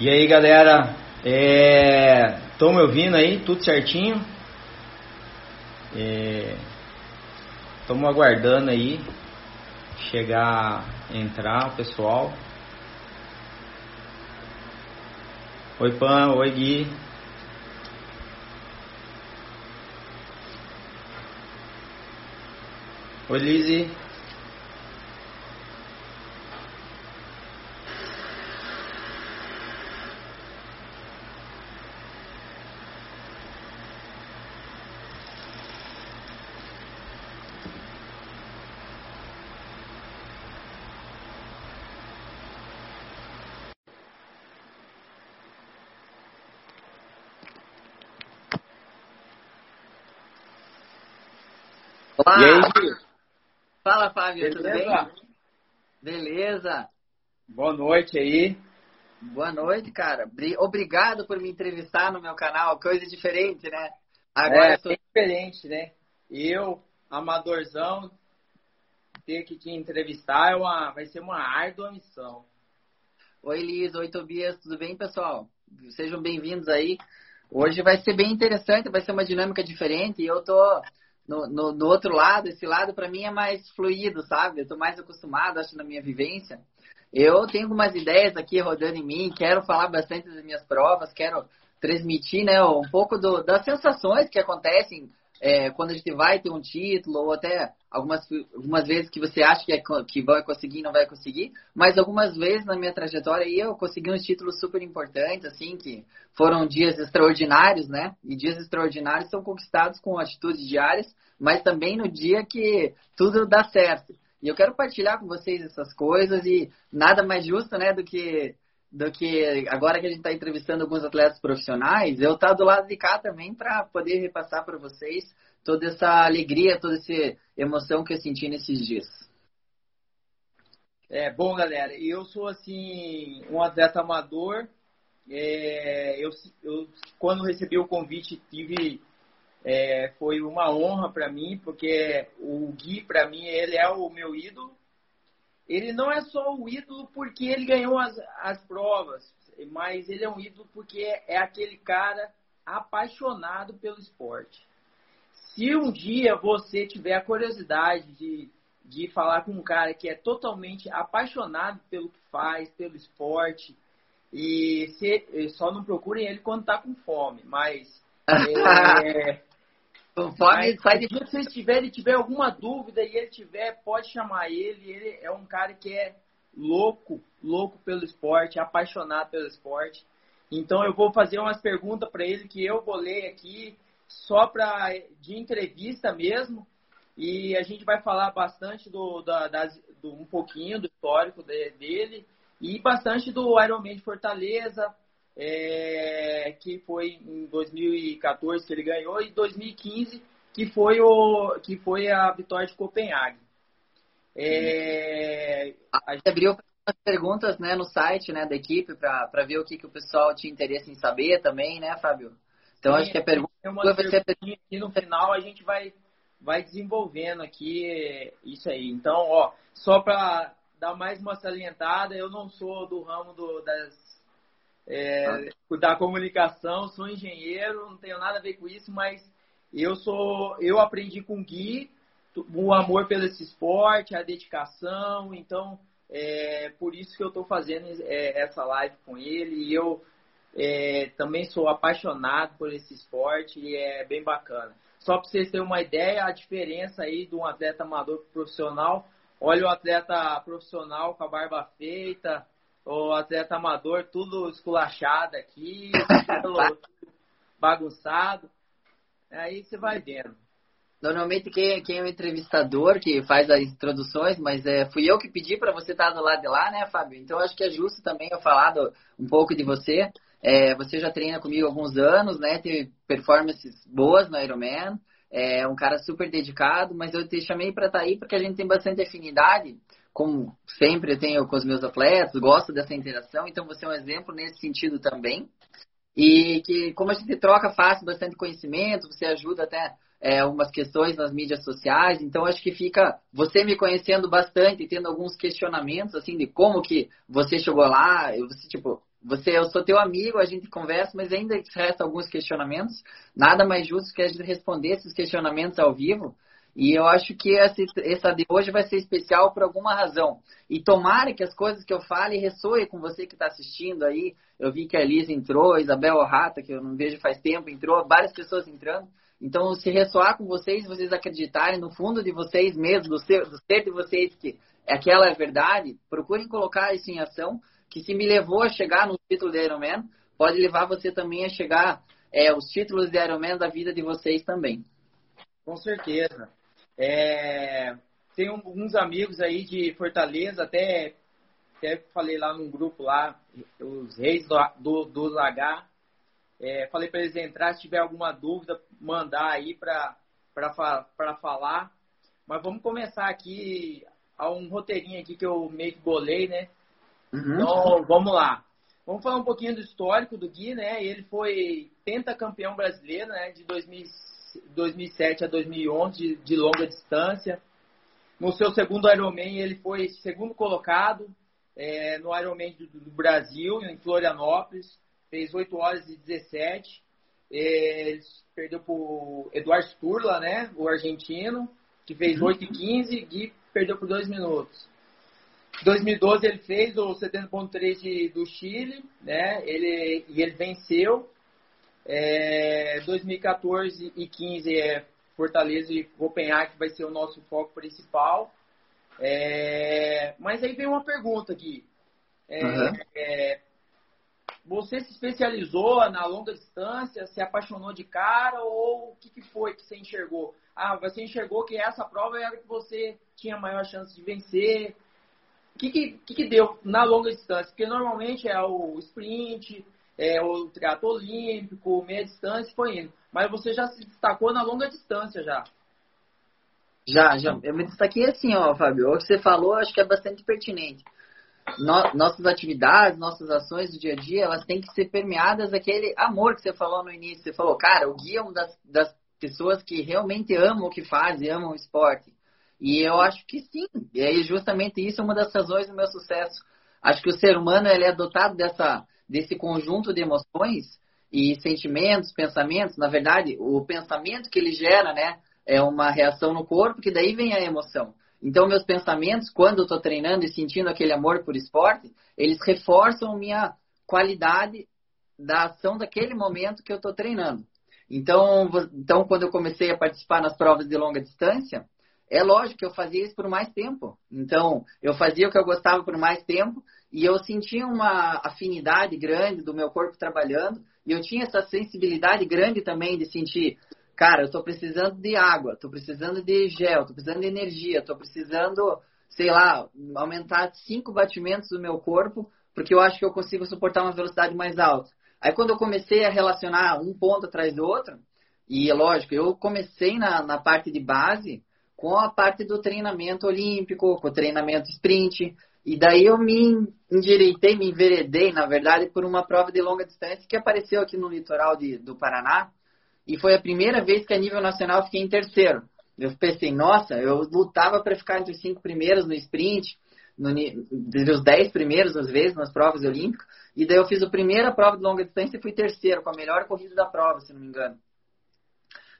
E aí galera, estão é... me ouvindo aí? Tudo certinho? Estamos é... aguardando aí chegar, entrar o pessoal. Oi Pan, oi Gui. Oi Lizzie. Olá. E aí? Fábio, Beleza? tudo bem? Beleza. Boa noite aí. Boa noite, cara. Bri- Obrigado por me entrevistar no meu canal. Coisa diferente, né? Agora é, sou... diferente, né? Eu, amadorzão, ter que te entrevistar é uma, vai ser uma árdua missão. Oi, Liz. Oi, Tobias. Tudo bem, pessoal? Sejam bem-vindos aí. Hoje vai ser bem interessante, vai ser uma dinâmica diferente. E eu tô no, no, no outro lado. Esse lado, para mim, é mais fluido, sabe? Eu tô mais acostumado, acho, na minha vivência. Eu tenho algumas ideias aqui rodando em mim, quero falar bastante das minhas provas, quero transmitir né, um pouco do, das sensações que acontecem é, quando a gente vai ter um título, ou até algumas, algumas vezes que você acha que, é, que vai conseguir e não vai conseguir, mas algumas vezes na minha trajetória eu consegui uns títulos super importantes, assim, que foram dias extraordinários, né? E dias extraordinários são conquistados com atitudes diárias, mas também no dia que tudo dá certo. E eu quero partilhar com vocês essas coisas e nada mais justo, né, do que do que agora que a gente está entrevistando alguns atletas profissionais, eu estar tá do lado de cá também para poder repassar para vocês toda essa alegria, toda essa emoção que eu senti nesses dias. É bom, galera. Eu sou assim um atleta amador. É, eu, eu quando recebi o convite tive é, foi uma honra para mim porque o Gui para mim ele é o meu ídolo ele não é só o ídolo porque ele ganhou as, as provas, mas ele é um ídolo porque é aquele cara apaixonado pelo esporte. Se um dia você tiver a curiosidade de, de falar com um cara que é totalmente apaixonado pelo que faz, pelo esporte, e se, só não procurem ele quando está com fome, mas é, Conforme sai de... Se vocês tiverem tiver alguma dúvida e ele tiver, pode chamar ele. Ele é um cara que é louco, louco pelo esporte, apaixonado pelo esporte. Então eu vou fazer umas perguntas para ele que eu bolei aqui só para de entrevista mesmo. E a gente vai falar bastante do, da, das, do um pouquinho do histórico de, dele e bastante do Ironman de Fortaleza, é, que foi em 2014 que ele ganhou, e 2015 que foi, o, que foi a vitória de Copenhague. É, a gente abriu umas perguntas né, no site né, da equipe para ver o que, que o pessoal tinha interesse em saber também, né, Fábio? Então Sim, acho que a pergunta vai ser e no final a gente vai, vai desenvolvendo aqui isso aí. Então, ó, só para dar mais uma salientada, eu não sou do ramo do, das é, da comunicação, sou engenheiro, não tenho nada a ver com isso, mas eu sou, eu aprendi com o Gui o amor pelo esse esporte, a dedicação, então é por isso que eu estou fazendo é, essa live com ele e eu é, também sou apaixonado por esse esporte e é bem bacana. Só para vocês terem uma ideia, a diferença aí de um atleta amador profissional, olha o atleta profissional com a barba feita, o atleta amador, tudo esculachado aqui, bagunçado. Aí você vai vendo. Normalmente quem, quem é o entrevistador que faz as introduções, mas é, fui eu que pedi para você estar do lado de lá, né, Fábio? Então acho que é justo também eu falar do, um pouco de você. É, você já treina comigo há alguns anos, né? Teve performances boas no Ironman. É um cara super dedicado, mas eu te chamei para estar tá aí porque a gente tem bastante afinidade como sempre tenho com os meus atletas, gosto dessa interação, então você é um exemplo nesse sentido também. E que, como a gente troca fácil bastante conhecimento, você ajuda até é, algumas questões nas mídias sociais. Então, acho que fica você me conhecendo bastante, tendo alguns questionamentos, assim, de como que você chegou lá. Eu, tipo, você, eu sou teu amigo, a gente conversa, mas ainda resta alguns questionamentos. Nada mais justo que a gente responder esses questionamentos ao vivo. E eu acho que essa, essa de hoje vai ser especial por alguma razão. E tomara que as coisas que eu fale ressoem com você que está assistindo aí. Eu vi que a Elisa entrou, a Isabel Rata, que eu não vejo faz tempo, entrou, várias pessoas entrando. Então, se ressoar com vocês, vocês acreditarem no fundo de vocês mesmos, do ser, do ser de vocês, que aquela é verdade, procurem colocar isso em ação, que se me levou a chegar no título de Ironman, pode levar você também a chegar é, os títulos de Ironman da vida de vocês também. Com certeza. É, tem alguns amigos aí de Fortaleza, até, até falei lá num grupo lá, os reis do, do, do Lagar. É, falei para eles entrar, se tiver alguma dúvida, mandar aí para falar. Mas vamos começar aqui a um roteirinho aqui que eu meio que bolei, né? Uhum. Então, vamos lá. Vamos falar um pouquinho do histórico do Gui, né? Ele foi pentacampeão brasileiro, né? De 2000, 2007 a 2011 de, de longa distância. No seu segundo Ironman, ele foi segundo colocado é, no Ironman do, do, Brasil, em Florianópolis. Fez 8 horas e 17. É, ele perdeu para o Eduardo Sturla, né, o argentino, que fez 8 uhum. e 15. E perdeu por 2 minutos. Em 2012 ele fez o 70.3 do Chile, né? Ele, e ele venceu. É, 2014 e 15 é Fortaleza e Copenhague vai ser o nosso foco principal. É, mas aí vem uma pergunta aqui. É, uhum. é, você se especializou na longa distância, se apaixonou de cara ou o que, que foi que você enxergou? Ah, você enxergou que essa prova era que você tinha maior chance de vencer. O que, que, que, deu na longa distância? Porque normalmente é o sprint, é o triatlo olímpico, meia distância, foi indo. Mas você já se destacou na longa distância já. Já, já. Eu me destaquei assim, ó, Fábio. O que você falou, acho que é bastante pertinente. No, nossas atividades, nossas ações do dia a dia, elas têm que ser permeadas daquele amor que você falou no início. Você falou, cara, o Gui é uma das, das pessoas que realmente amam o que faz e amam o esporte. E eu acho que sim. E justamente isso é uma das razões do meu sucesso. Acho que o ser humano ele é dotado dessa, desse conjunto de emoções e sentimentos, pensamentos. Na verdade, o pensamento que ele gera, né, é uma reação no corpo, que daí vem a emoção. Então, meus pensamentos, quando eu estou treinando e sentindo aquele amor por esporte, eles reforçam minha qualidade da ação daquele momento que eu estou treinando. Então, então, quando eu comecei a participar nas provas de longa distância, é lógico que eu fazia isso por mais tempo. Então, eu fazia o que eu gostava por mais tempo e eu sentia uma afinidade grande do meu corpo trabalhando e eu tinha essa sensibilidade grande também de sentir, cara, eu estou precisando de água, estou precisando de gel, estou precisando de energia, estou precisando, sei lá, aumentar cinco batimentos do meu corpo porque eu acho que eu consigo suportar uma velocidade mais alta. Aí quando eu comecei a relacionar um ponto atrás do outro, e é lógico, eu comecei na, na parte de base com a parte do treinamento olímpico, com o treinamento sprint. E daí eu me endireitei, me enveredei, na verdade, por uma prova de longa distância que apareceu aqui no litoral de, do Paraná. E foi a primeira vez que a nível nacional fiquei em terceiro. Eu pensei, nossa, eu lutava para ficar entre os cinco primeiros no sprint, entre os dez primeiros, às vezes, nas provas olímpicas. E daí eu fiz a primeira prova de longa distância e fui terceiro, com a melhor corrida da prova, se não me engano.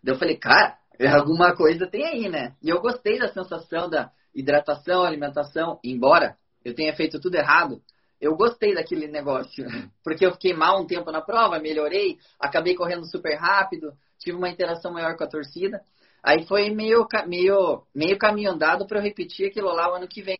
Daí eu falei, cara, alguma coisa tem aí, né? E eu gostei da sensação da hidratação, alimentação, embora eu tenha feito tudo errado, eu gostei daquele negócio, porque eu fiquei mal um tempo na prova, melhorei, acabei correndo super rápido, tive uma interação maior com a torcida. Aí foi meio, meio, meio caminho andado para eu repetir aquilo lá o ano que vem.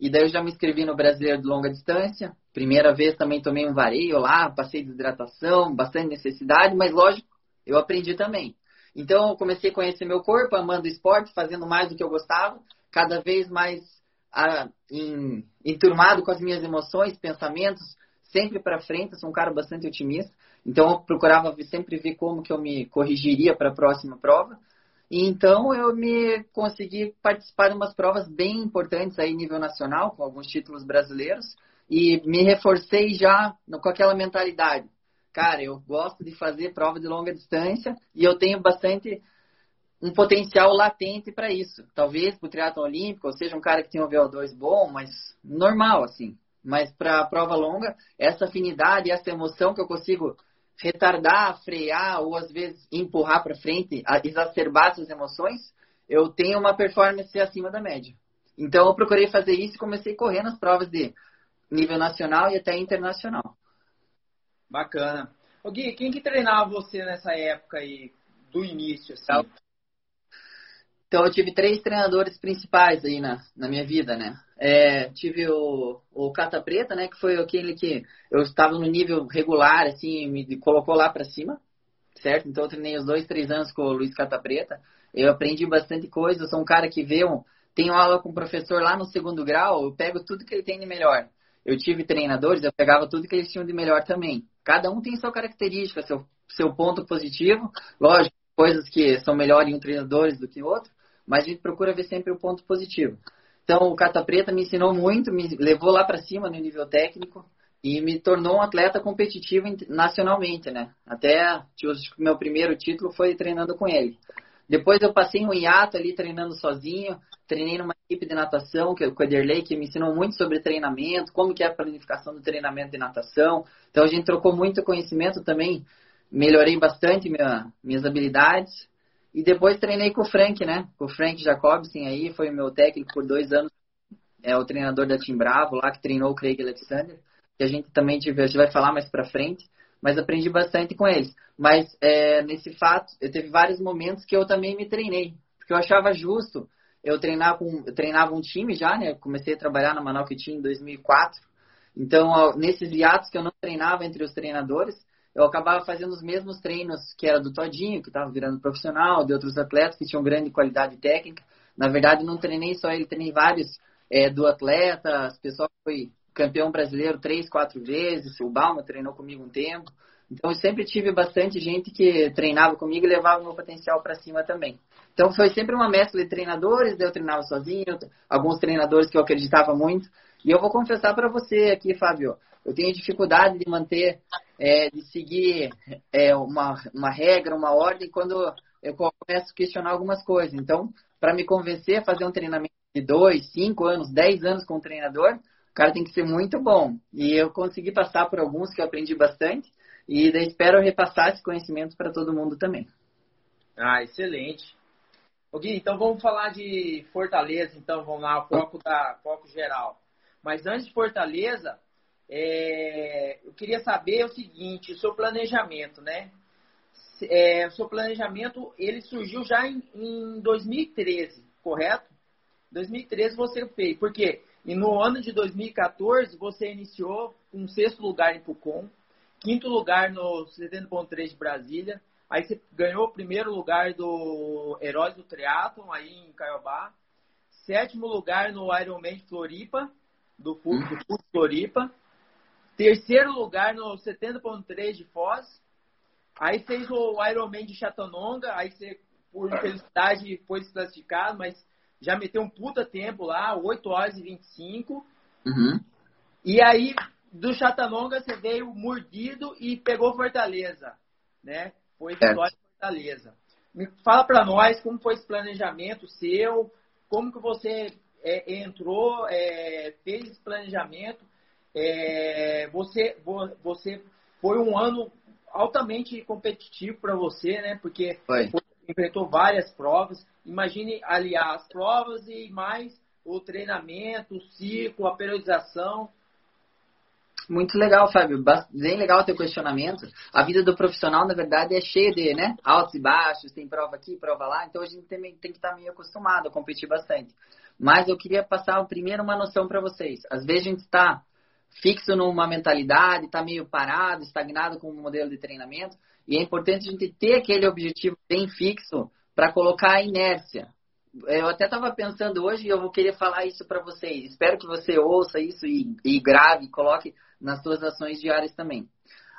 E daí eu já me inscrevi no Brasileiro de Longa Distância. Primeira vez também tomei um vareio lá, passei de hidratação, bastante necessidade, mas lógico, eu aprendi também. Então, eu comecei a conhecer meu corpo, amando esporte, fazendo mais do que eu gostava, cada vez mais ah, em, enturmado com as minhas emoções, pensamentos, sempre para frente. Eu sou um cara bastante otimista. Então, eu procurava sempre ver como que eu me corrigiria para a próxima prova. E então, eu me consegui participar de umas provas bem importantes aí nível nacional, com alguns títulos brasileiros. E me reforcei já com aquela mentalidade cara, eu gosto de fazer prova de longa distância e eu tenho bastante um potencial latente para isso. Talvez para o triatlo olímpico, ou seja, um cara que tem um VO2 bom, mas normal, assim. Mas para a prova longa, essa afinidade, essa emoção que eu consigo retardar, frear ou às vezes empurrar para frente, exacerbar essas emoções, eu tenho uma performance acima da média. Então eu procurei fazer isso e comecei a correr nas provas de nível nacional e até internacional. Bacana. O Gui, quem que treinava você nessa época aí, do início, assim? Então, eu tive três treinadores principais aí na, na minha vida, né? É, tive o, o Cata Preta, né? Que foi aquele que eu estava no nível regular, assim, me colocou lá para cima, certo? Então eu treinei os dois, três anos com o Luiz Cata Preta. Eu aprendi bastante coisa. Eu sou um cara que vê um, tenho aula com o professor lá no segundo grau, eu pego tudo que ele tem de melhor. Eu tive treinadores, eu pegava tudo que eles tinham de melhor também. Cada um tem sua característica, seu, seu ponto positivo. Lógico, coisas que são melhores em um treinador do que outro, mas a gente procura ver sempre o ponto positivo. Então, o Cata Preta me ensinou muito, me levou lá para cima no nível técnico e me tornou um atleta competitivo nacionalmente, né? Até o meu primeiro título foi treinando com ele. Depois eu passei um hiato ali treinando sozinho, treinei numa equipe de natação, que é o Ederley, que me ensinou muito sobre treinamento, como que é a planificação do treinamento de natação. Então a gente trocou muito conhecimento também, melhorei bastante minha, minhas habilidades. E depois treinei com o Frank, né? Com o Frank Jacobson aí, foi meu técnico por dois anos. É o treinador da Team Bravo lá, que treinou o Craig Alexander. Que a gente também tive, a gente vai falar mais pra frente mas aprendi bastante com eles. Mas é, nesse fato, eu teve vários momentos que eu também me treinei, porque eu achava justo. Eu treinava, com, eu treinava um time já, né? comecei a trabalhar na Manaus Team em 2004. Então, nesses hiatos que eu não treinava entre os treinadores, eu acabava fazendo os mesmos treinos que era do Todinho, que estava virando profissional, de outros atletas que tinham grande qualidade técnica. Na verdade, não treinei só ele, treinei vários é, do atleta, as pessoas foi campeão brasileiro três, quatro vezes, o Balma treinou comigo um tempo. Então, eu sempre tive bastante gente que treinava comigo e levava o meu potencial para cima também. Então, foi sempre uma mescla de treinadores, eu treinava sozinho, alguns treinadores que eu acreditava muito. E eu vou confessar para você aqui, Fábio, eu tenho dificuldade de manter, é, de seguir é, uma, uma regra, uma ordem, quando eu começo a questionar algumas coisas. Então, para me convencer a fazer um treinamento de dois, cinco anos, dez anos com um treinador, o cara tem que ser muito bom. E eu consegui passar por alguns que eu aprendi bastante. E espero repassar esse conhecimento para todo mundo também. Ah, excelente. Ok, então vamos falar de Fortaleza, então vamos lá, foco, da, foco geral. Mas antes de Fortaleza, é, eu queria saber o seguinte, o seu planejamento, né? É, o seu planejamento, ele surgiu já em, em 2013, correto? 2013 você fez, porque e no ano de 2014, você iniciou com sexto lugar em Pucon, quinto lugar no 70.3 de Brasília. Aí você ganhou o primeiro lugar do Heróis do Triathlon, aí em Caiobá. Sétimo lugar no Ironman de Floripa, do Fuso Floripa. Terceiro lugar no 70.3 de Foz. Aí fez o Ironman de Chattanooga, aí você, por infelicidade, foi desclassificado, mas já meteu um puta tempo lá, 8 horas e 25. Uhum. E aí, do Chatanonga, você veio mordido e pegou Fortaleza, né? Foi vitória é. Fortaleza. Me fala para nós como foi esse planejamento seu, como que você é, entrou, é, fez esse planejamento. É, você, você foi um ano altamente competitivo para você, né? Porque foi. Enfrentou várias provas. Imagine aliar as provas e mais o treinamento, o ciclo, a periodização. Muito legal, Fábio. Bem legal o teu questionamento. A vida do profissional, na verdade, é cheia de né? altos e baixos, tem prova aqui, prova lá. Então a gente também tem que estar meio acostumado a competir bastante. Mas eu queria passar primeiro uma noção para vocês. Às vezes a gente está fixo numa mentalidade, está meio parado, estagnado com um modelo de treinamento. E é importante a gente ter aquele objetivo bem fixo para colocar a inércia. Eu até estava pensando hoje e eu vou querer falar isso para vocês. Espero que você ouça isso e, e grave, coloque nas suas ações diárias também.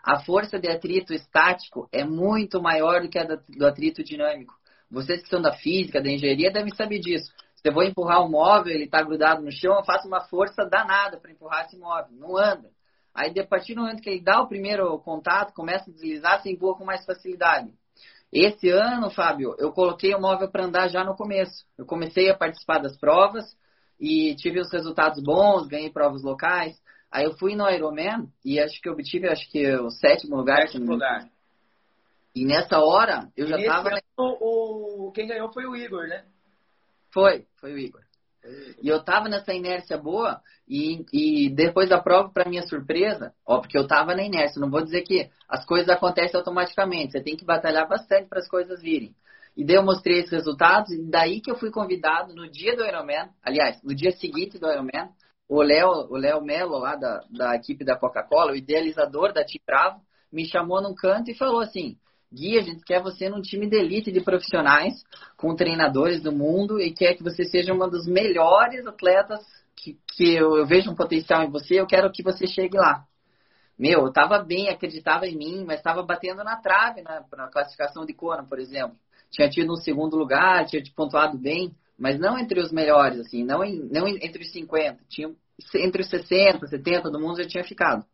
A força de atrito estático é muito maior do que a do atrito dinâmico. Vocês que são da física, da engenharia, devem saber disso. Se eu vou empurrar um móvel, ele está grudado no chão, eu faço uma força danada para empurrar esse móvel. Não anda. Aí, a partir do momento que ele dá o primeiro contato, começa a deslizar, você empurra com mais facilidade. Esse ano, Fábio, eu coloquei o móvel para andar já no começo. Eu comecei a participar das provas e tive os resultados bons, ganhei provas locais. Aí eu fui no Ironman e acho que obtive acho que o sétimo lugar. Sétimo lugar. E nessa hora eu e já estava. O, o, quem ganhou foi o Igor, né? Foi, foi o Igor. E eu tava nessa inércia boa e, e depois da prova, para minha surpresa, ó, porque eu tava na inércia, não vou dizer que as coisas acontecem automaticamente, você tem que batalhar bastante para as coisas virem. E daí eu mostrei esses resultados e daí que eu fui convidado no dia do Ironman, aliás, no dia seguinte do Ironman, o Léo, o Léo Melo lá da, da equipe da Coca-Cola, o idealizador da Team Bravo, me chamou num canto e falou assim: Gui, a gente quer você num time de elite de profissionais, com treinadores do mundo, e quer que você seja uma dos melhores atletas que, que eu, eu, vejo um potencial em você, eu quero que você chegue lá. Meu, eu tava bem, acreditava em mim, mas estava batendo na trave na, na classificação de Conan, por exemplo. Tinha tido um segundo lugar, tinha pontuado bem, mas não entre os melhores, assim, não, em, não entre os 50. Tinha, entre os 60, 70 do mundo já tinha ficado.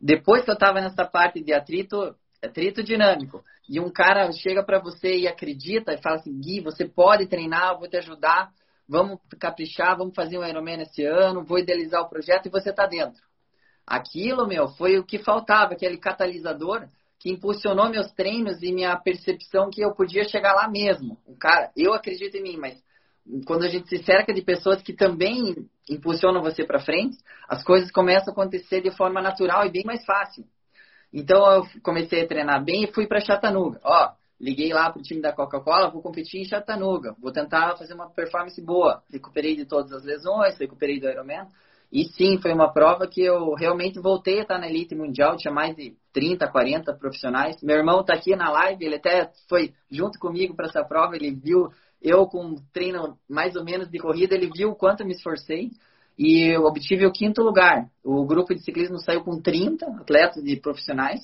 Depois que eu estava nessa parte de atrito, atrito dinâmico, e um cara chega para você e acredita e fala assim, Gui, você pode treinar, eu vou te ajudar, vamos caprichar, vamos fazer um Ironman esse ano, vou idealizar o projeto e você está dentro. Aquilo, meu, foi o que faltava, aquele catalisador que impulsionou meus treinos e minha percepção que eu podia chegar lá mesmo. O cara, eu acredito em mim, mas quando a gente se cerca de pessoas que também impulsionam você para frente, as coisas começam a acontecer de forma natural e bem mais fácil. Então eu comecei a treinar bem e fui para Chattanooga. Ó, liguei lá pro time da Coca-Cola, vou competir em Chattanooga, vou tentar fazer uma performance boa. Recuperei de todas as lesões, recuperei do Ironman. E sim, foi uma prova que eu realmente voltei a estar na elite mundial, tinha mais de 30, 40 profissionais. Meu irmão está aqui na live, ele até foi junto comigo para essa prova, ele viu eu com treino mais ou menos de corrida, ele viu o quanto eu me esforcei e eu obtive o quinto lugar. O grupo de ciclismo saiu com 30 atletas de profissionais,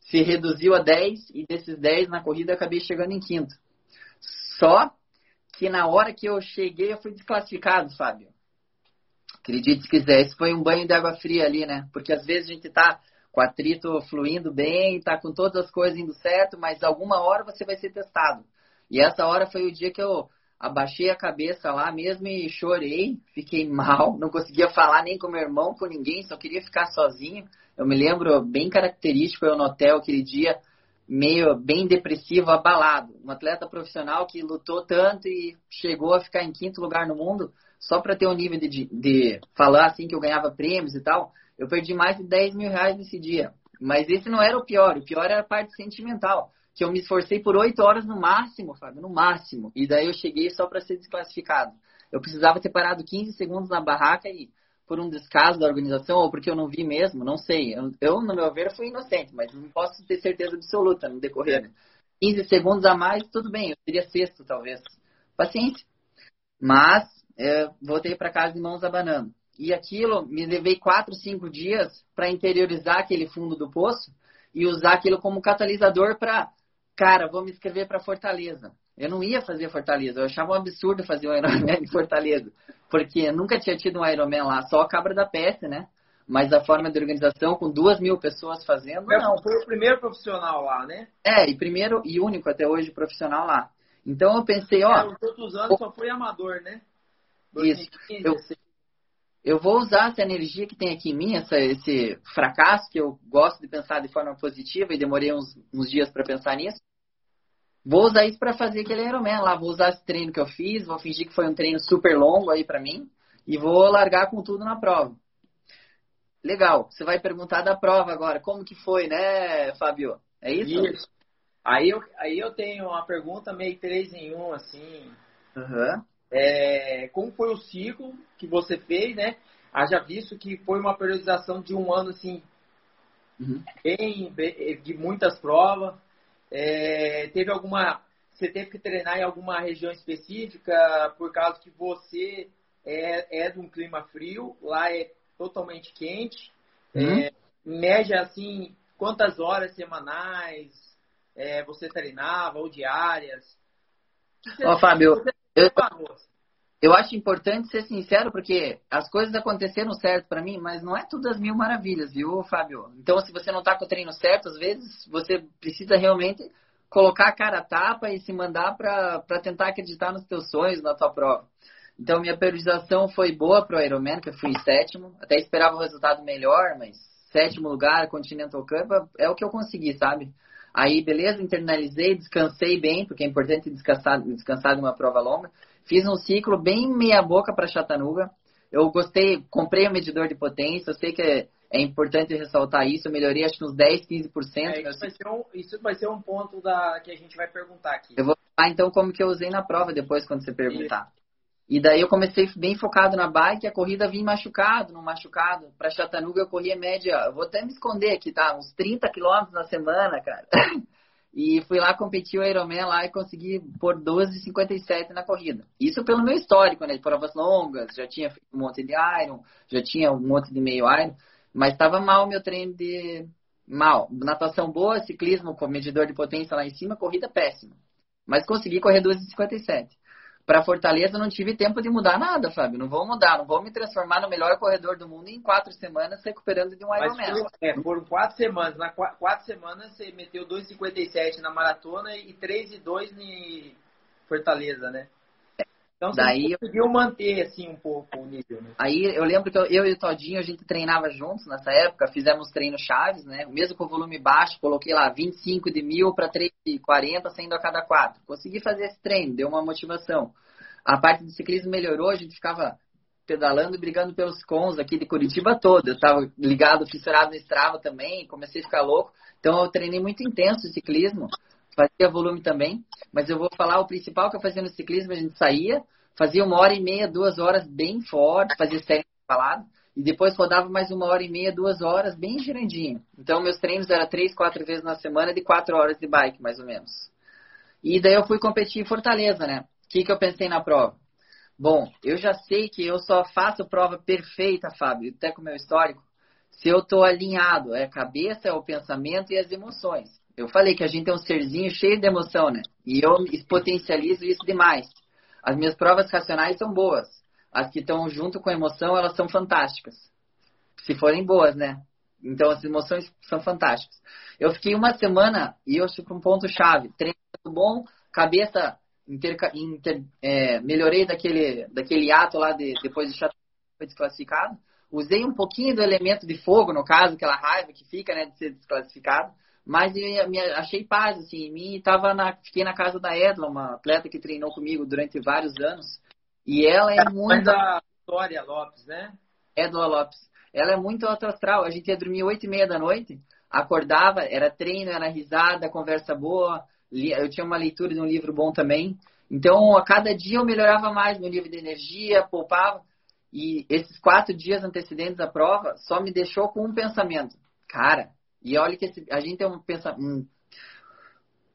se reduziu a 10 e desses 10 na corrida acabei chegando em quinto. Só que na hora que eu cheguei eu fui desclassificado, Fábio. Acredite se quiser, isso foi um banho de água fria ali, né? Porque às vezes a gente tá com atrito fluindo bem, tá com todas as coisas indo certo, mas alguma hora você vai ser testado. E essa hora foi o dia que eu abaixei a cabeça lá mesmo e chorei, fiquei mal, não conseguia falar nem com meu irmão, com ninguém, só queria ficar sozinho. Eu me lembro bem característico eu no hotel aquele dia, meio bem depressivo, abalado. Um atleta profissional que lutou tanto e chegou a ficar em quinto lugar no mundo, só para ter um nível de, de, falar assim que eu ganhava prêmios e tal. Eu perdi mais de 10 mil reais nesse dia. Mas esse não era o pior, o pior era a parte sentimental que eu me esforcei por oito horas no máximo, Fábio, no máximo. E daí eu cheguei só para ser desclassificado. Eu precisava ter parado 15 segundos na barraca e por um descaso da organização ou porque eu não vi mesmo, não sei. Eu, eu no meu ver, fui inocente, mas não posso ter certeza absoluta no decorrer. 15 segundos a mais, tudo bem, eu seria sexto talvez. Paciência. Mas é, voltei para casa de mãos abanando. E aquilo, me levei quatro, cinco dias para interiorizar aquele fundo do poço e usar aquilo como catalisador para cara, vou me inscrever para Fortaleza. Eu não ia fazer Fortaleza, eu achava um absurdo fazer um Ironman em Fortaleza, porque nunca tinha tido um Ironman lá, só a cabra da peste, né? Mas a forma de organização, com duas mil pessoas fazendo, não. Foi o primeiro profissional lá, né? É, e primeiro e único até hoje profissional lá. Então eu pensei, ó... É, os outros anos só foi amador, né? 2015, isso. Eu, eu vou usar essa energia que tem aqui em mim, essa, esse fracasso que eu gosto de pensar de forma positiva e demorei uns, uns dias para pensar nisso. Vou usar isso para fazer aquele Ironman lá. Vou usar esse treino que eu fiz, vou fingir que foi um treino super longo aí para mim e vou largar com tudo na prova. Legal. Você vai perguntar da prova agora. Como que foi, né, Fábio? É isso? Isso. Aí eu, aí eu tenho uma pergunta meio três em um, assim. Uhum. É, como foi o ciclo que você fez, né? Haja visto que foi uma periodização de um ano, assim, uhum. bem, bem, de muitas provas. É, teve alguma. Você teve que treinar em alguma região específica por causa que você é, é de um clima frio, lá é totalmente quente. Uhum. É, média, assim, quantas horas semanais é, você treinava ou diárias? Ó, Fábio, eu, eu acho importante ser sincero, porque as coisas aconteceram certo para mim, mas não é tudo as mil maravilhas, viu, Fábio? Então, se você não tá com o treino certo, às vezes você precisa realmente colocar a cara a tapa e se mandar para tentar acreditar nos teus sonhos, na tua prova. Então, minha periodização foi boa para o Ironman, que eu fui sétimo. Até esperava um resultado melhor, mas sétimo lugar, Continental Cup, é o que eu consegui, sabe? Aí, beleza, internalizei, descansei bem, porque é importante descansar, descansar de uma prova longa. Fiz um ciclo bem meia boca para Chattanooga. Eu gostei, comprei um medidor de potência, eu sei que é, é importante ressaltar isso, eu melhorei acho que uns 10, 15%. É, isso, vai ser um, isso vai ser um ponto da, que a gente vai perguntar aqui. Eu vou falar então como que eu usei na prova depois, quando você perguntar. Isso. E daí eu comecei bem focado na bike, a corrida vinha machucado, no machucado. Para Chattanooga eu corria média, eu vou até me esconder aqui, tá? Uns 30 quilômetros na semana, cara. E fui lá competir o Ironman lá e consegui pôr 12,57 na corrida. Isso pelo meu histórico, né? De provas longas, já tinha um monte de Iron, já tinha um monte de meio Iron, mas estava mal meu treino de... Mal. Natação boa, ciclismo com medidor de potência lá em cima, corrida péssima. Mas consegui correr 12,57 para Fortaleza não tive tempo de mudar nada, Fábio. Não vou mudar, não vou me transformar no melhor corredor do mundo em quatro semanas recuperando de um Ironman. Foram, é, foram quatro semanas. Na quatro semanas você meteu 2,57 na maratona e 3,2 em Fortaleza, né? Então você Daí, conseguiu manter assim um pouco o nível, né? Aí eu lembro que eu, eu, e o Todinho a gente treinava juntos nessa época, fizemos treinos chaves, né? Mesmo com o volume baixo, coloquei lá 25 de mil para 3,40 saindo a cada quatro. Consegui fazer esse treino, deu uma motivação. A parte do ciclismo melhorou, a gente ficava pedalando e brigando pelos cons aqui de Curitiba todo. Eu estava ligado, fissurado no Strava também, comecei a ficar louco. Então eu treinei muito intenso o ciclismo, fazia volume também. Mas eu vou falar o principal que eu fazia no ciclismo, a gente saía, fazia uma hora e meia, duas horas bem forte, fazia série falado, e depois rodava mais uma hora e meia, duas horas, bem girandinho. Então, meus treinos eram três, quatro vezes na semana, de quatro horas de bike, mais ou menos. E daí eu fui competir em Fortaleza, né? O que, que eu pensei na prova? Bom, eu já sei que eu só faço prova perfeita, Fábio, até com o meu histórico, se eu estou alinhado. É a cabeça, é o pensamento e as emoções. Eu falei que a gente é um serzinho cheio de emoção, né? E eu potencializo isso demais. As minhas provas racionais são boas. As que estão junto com a emoção, elas são fantásticas. Se forem boas, né? Então as emoções são fantásticas. Eu fiquei uma semana e eu fui para um ponto chave. Treino bom, cabeça inter, inter, é, melhorei daquele daquele ato lá de, depois de foi desclassificado. Usei um pouquinho do elemento de fogo, no caso, aquela raiva que fica, né, de ser desclassificado. Mas eu me achei paz, assim, em mim. Tava na, fiquei na casa da Edla, uma atleta que treinou comigo durante vários anos. E ela é, muito... da Vitória Lopes, né? Edla Lopes. Ela é muito alto astral. A gente ia dormir oito e meia da noite, acordava, era treino, era risada, conversa boa. Eu tinha uma leitura de um livro bom também. Então, a cada dia eu melhorava mais meu nível de energia, poupava. E esses quatro dias antecedentes à prova só me deixou com um pensamento. Cara, e olha que esse, a gente tem um pensamento.